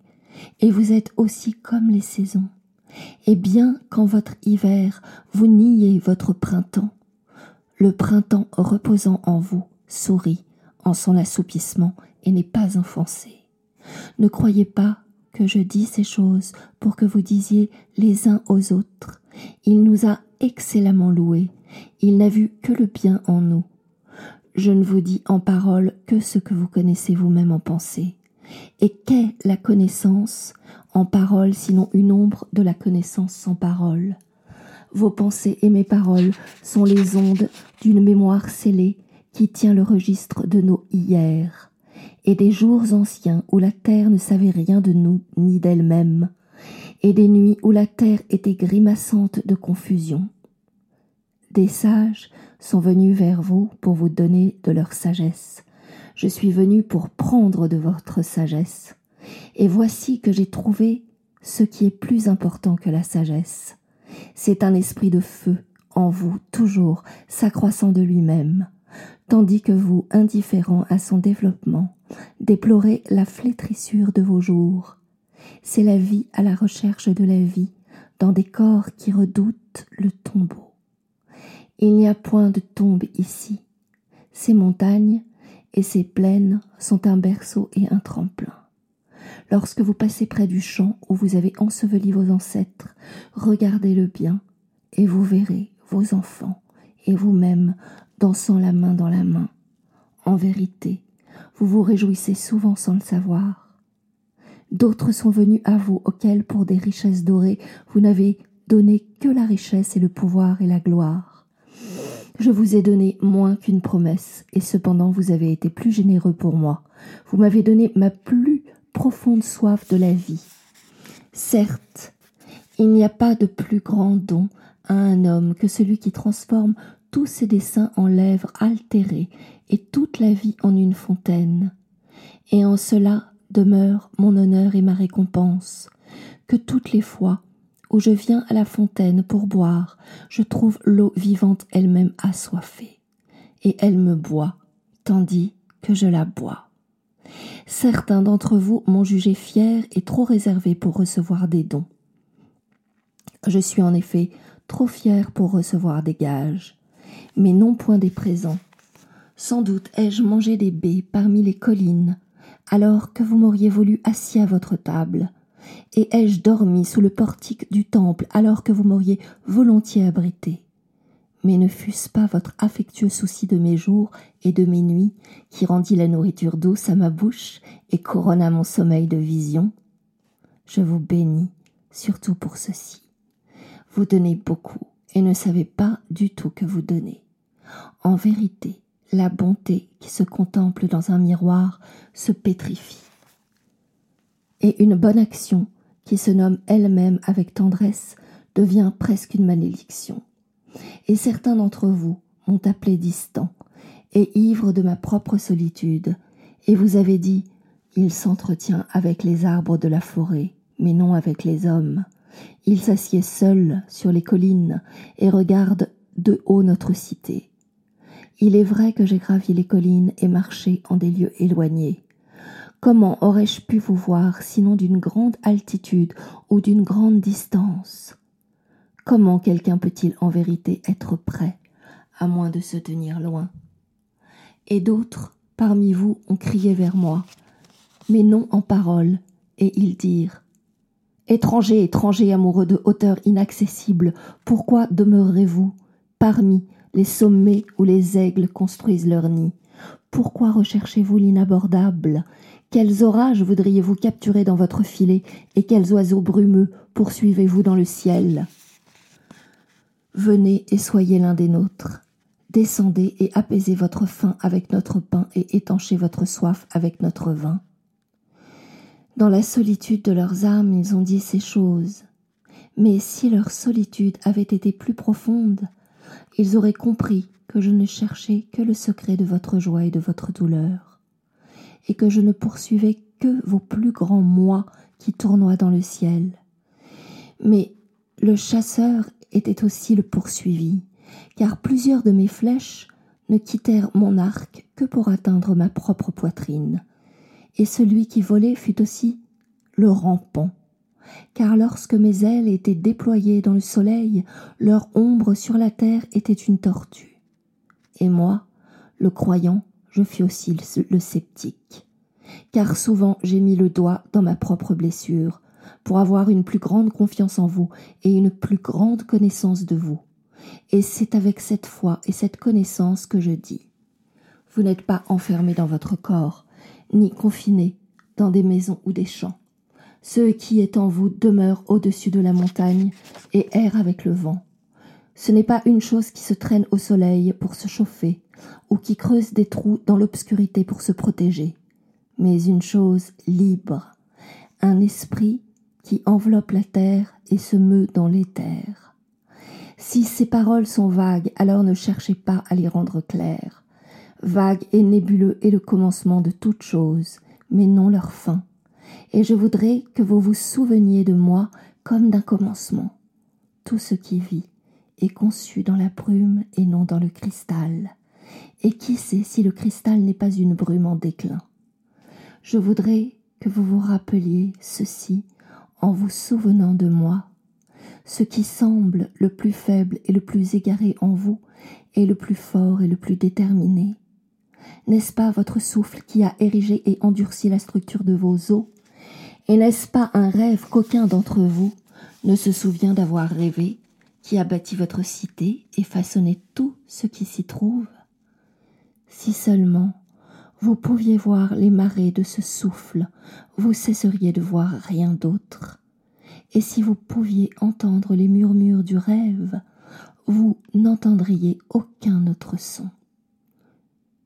et vous êtes aussi comme les saisons. Et bien qu'en votre hiver vous niez votre printemps, le printemps reposant en vous sourit en son assoupissement et n'est pas enfoncé. Ne croyez pas que je dis ces choses pour que vous disiez les uns aux autres. Il nous a excellemment loués. Il n'a vu que le bien en nous. Je ne vous dis en parole que ce que vous connaissez vous-même en pensée. Et qu'est la connaissance en parole sinon une ombre de la connaissance sans parole? Vos pensées et mes paroles sont les ondes d'une mémoire scellée qui tient le registre de nos hier et des jours anciens où la terre ne savait rien de nous ni d'elle-même, et des nuits où la terre était grimaçante de confusion. Des sages sont venus vers vous pour vous donner de leur sagesse. Je suis venu pour prendre de votre sagesse. Et voici que j'ai trouvé ce qui est plus important que la sagesse. C'est un esprit de feu en vous, toujours s'accroissant de lui-même, tandis que vous, indifférent à son développement, déplorez la flétrissure de vos jours. C'est la vie à la recherche de la vie, dans des corps qui redoutent le tombeau. Il n'y a point de tombe ici. Ces montagnes et ces plaines sont un berceau et un tremplin. Lorsque vous passez près du champ où vous avez enseveli vos ancêtres, regardez-le bien, et vous verrez vos enfants et vous-même dansant la main dans la main. En vérité, vous vous réjouissez souvent sans le savoir. D'autres sont venus à vous auxquels, pour des richesses dorées, vous n'avez donné que la richesse et le pouvoir et la gloire. Je vous ai donné moins qu'une promesse, et cependant vous avez été plus généreux pour moi. Vous m'avez donné ma plus profonde soif de la vie. Certes, il n'y a pas de plus grand don à un homme que celui qui transforme tous ses dessins en lèvres altérées et toute la vie en une fontaine. Et en cela demeure mon honneur et ma récompense, que toutes les fois où je viens à la fontaine pour boire, je trouve l'eau vivante elle-même assoiffée, et elle me boit, tandis que je la bois. Certains d'entre vous m'ont jugé fier et trop réservé pour recevoir des dons. Je suis en effet trop fier pour recevoir des gages mais non point des présents. Sans doute ai-je mangé des baies parmi les collines, alors que vous m'auriez voulu assis à votre table, et ai-je dormi sous le portique du temple alors que vous m'auriez volontiers abrité? Mais ne fût-ce pas votre affectueux souci de mes jours et de mes nuits qui rendit la nourriture douce à ma bouche et couronna mon sommeil de vision? Je vous bénis, surtout pour ceci. Vous donnez beaucoup, et ne savez pas du tout que vous donnez. En vérité, la bonté qui se contemple dans un miroir se pétrifie. Et une bonne action qui se nomme elle-même avec tendresse devient presque une malédiction. Et certains d'entre vous m'ont appelé distant et ivre de ma propre solitude, et vous avez dit Il s'entretient avec les arbres de la forêt, mais non avec les hommes. Il s'assied seul sur les collines et regarde de haut notre cité. Il est vrai que j'ai gravi les collines et marché en des lieux éloignés. Comment aurais-je pu vous voir sinon d'une grande altitude ou d'une grande distance? Comment quelqu'un peut-il en vérité être prêt, à moins de se tenir loin? Et d'autres parmi vous ont crié vers moi, mais non en paroles, et ils dirent Étrangers, étrangers amoureux de hauteurs inaccessibles, pourquoi demeurerez-vous parmi les sommets où les aigles construisent leur nid? Pourquoi recherchez-vous l'inabordable Quels orages voudriez-vous capturer dans votre filet et quels oiseaux brumeux poursuivez-vous dans le ciel? Venez et soyez l'un des nôtres. Descendez et apaisez votre faim avec notre pain et étanchez votre soif avec notre vin. Dans la solitude de leurs âmes, ils ont dit ces choses. Mais si leur solitude avait été plus profonde, ils auraient compris que je ne cherchais que le secret de votre joie et de votre douleur, et que je ne poursuivais que vos plus grands moi qui tournoient dans le ciel. Mais le chasseur était aussi le poursuivi, car plusieurs de mes flèches ne quittèrent mon arc que pour atteindre ma propre poitrine, et celui qui volait fut aussi le rampant. Car lorsque mes ailes étaient déployées dans le soleil, leur ombre sur la terre était une tortue. Et moi, le croyant, je fus aussi le sceptique. Car souvent j'ai mis le doigt dans ma propre blessure, pour avoir une plus grande confiance en vous et une plus grande connaissance de vous. Et c'est avec cette foi et cette connaissance que je dis. Vous n'êtes pas enfermés dans votre corps, ni confiné dans des maisons ou des champs. Ce qui est en vous demeure au-dessus de la montagne et erre avec le vent. Ce n'est pas une chose qui se traîne au soleil pour se chauffer, ou qui creuse des trous dans l'obscurité pour se protéger, mais une chose libre, un esprit qui enveloppe la terre et se meut dans l'éther. Si ces paroles sont vagues, alors ne cherchez pas à les rendre claires. Vague et nébuleux est le commencement de toute chose, mais non leur fin. Et je voudrais que vous vous souveniez de moi comme d'un commencement. Tout ce qui vit est conçu dans la brume et non dans le cristal. Et qui sait si le cristal n'est pas une brume en déclin? Je voudrais que vous vous rappeliez ceci en vous souvenant de moi. Ce qui semble le plus faible et le plus égaré en vous est le plus fort et le plus déterminé. N'est-ce pas votre souffle qui a érigé et endurci la structure de vos os? Et n'est-ce pas un rêve qu'aucun d'entre vous ne se souvient d'avoir rêvé, qui a bâti votre cité et façonné tout ce qui s'y trouve? Si seulement vous pouviez voir les marées de ce souffle, vous cesseriez de voir rien d'autre. Et si vous pouviez entendre les murmures du rêve, vous n'entendriez aucun autre son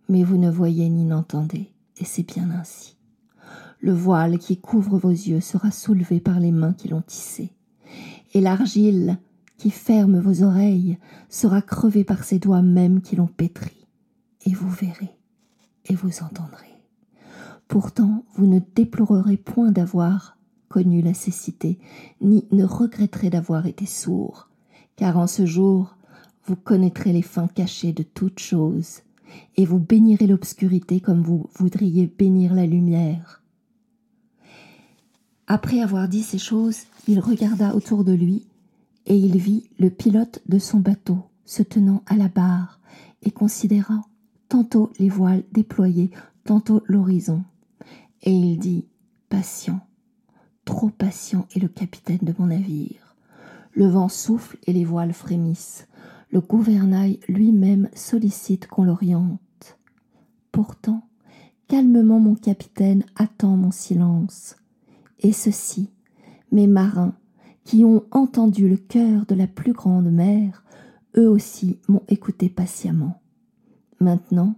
mais vous ne voyez ni n'entendez, et c'est bien ainsi. Le voile qui couvre vos yeux sera soulevé par les mains qui l'ont tissé, et l'argile qui ferme vos oreilles sera crevée par ces doigts mêmes qui l'ont pétri, et vous verrez, et vous entendrez. Pourtant, vous ne déplorerez point d'avoir connu la cécité, ni ne regretterez d'avoir été sourd, car en ce jour, vous connaîtrez les fins cachées de toutes choses, et vous bénirez l'obscurité comme vous voudriez bénir la lumière. Après avoir dit ces choses, il regarda autour de lui, et il vit le pilote de son bateau se tenant à la barre, et considéra tantôt les voiles déployées, tantôt l'horizon. Et il dit, Patient, trop patient est le capitaine de mon navire. Le vent souffle et les voiles frémissent le gouvernail lui-même sollicite qu'on l'oriente. Pourtant, calmement mon capitaine attend mon silence. Et ceux-ci, mes marins, qui ont entendu le cœur de la plus grande mer, eux aussi m'ont écouté patiemment. Maintenant,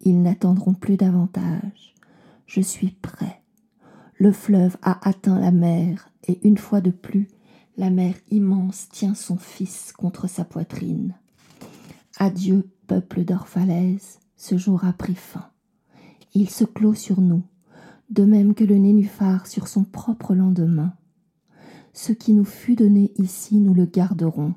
ils n'attendront plus davantage. Je suis prêt. Le fleuve a atteint la mer, et une fois de plus, la mer immense tient son fils contre sa poitrine. Adieu, peuple d'Orphalaise, ce jour a pris fin. Il se clôt sur nous, de même que le nénuphar sur son propre lendemain. Ce qui nous fut donné ici, nous le garderons.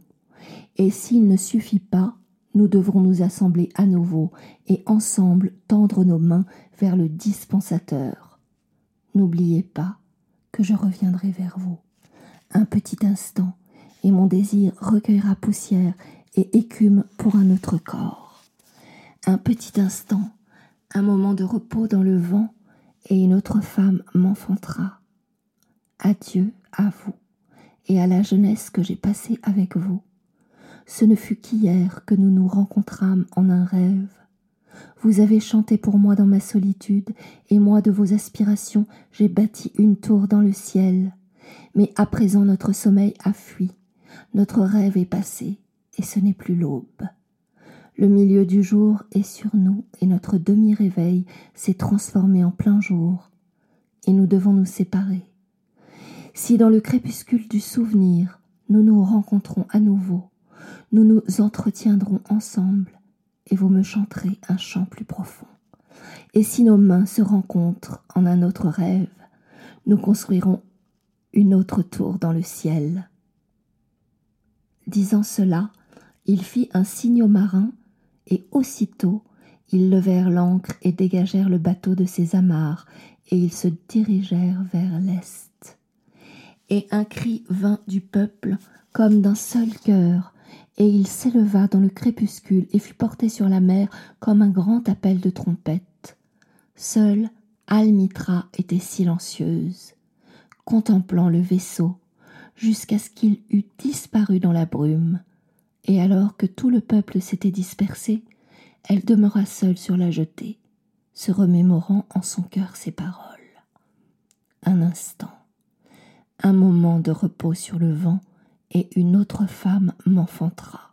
Et s'il ne suffit pas, nous devrons nous assembler à nouveau et ensemble tendre nos mains vers le dispensateur. N'oubliez pas que je reviendrai vers vous un petit instant, et mon désir recueillera poussière et écume pour un autre corps. Un petit instant, un moment de repos dans le vent, et une autre femme m'enfantera. Adieu à vous et à la jeunesse que j'ai passée avec vous. Ce ne fut qu'hier que nous nous rencontrâmes en un rêve. Vous avez chanté pour moi dans ma solitude, et moi de vos aspirations j'ai bâti une tour dans le ciel. Mais à présent notre sommeil a fui, notre rêve est passé, et ce n'est plus l'aube. Le milieu du jour est sur nous, et notre demi-réveil s'est transformé en plein jour, et nous devons nous séparer. Si dans le crépuscule du souvenir nous nous rencontrons à nouveau, nous nous entretiendrons ensemble, et vous me chanterez un chant plus profond. Et si nos mains se rencontrent en un autre rêve, nous construirons une autre tour dans le ciel. Disant cela, il fit un signe aux marins, et aussitôt ils levèrent l'ancre et dégagèrent le bateau de ses amarres, et ils se dirigèrent vers l'est. Et un cri vint du peuple comme d'un seul cœur, et il s'éleva dans le crépuscule et fut porté sur la mer comme un grand appel de trompette. Seule Almitra était silencieuse, contemplant le vaisseau, jusqu'à ce qu'il eût disparu dans la brume, et alors que tout le peuple s'était dispersé, elle demeura seule sur la jetée, se remémorant en son cœur ces paroles. Un instant, un moment de repos sur le vent, et une autre femme m'enfantera.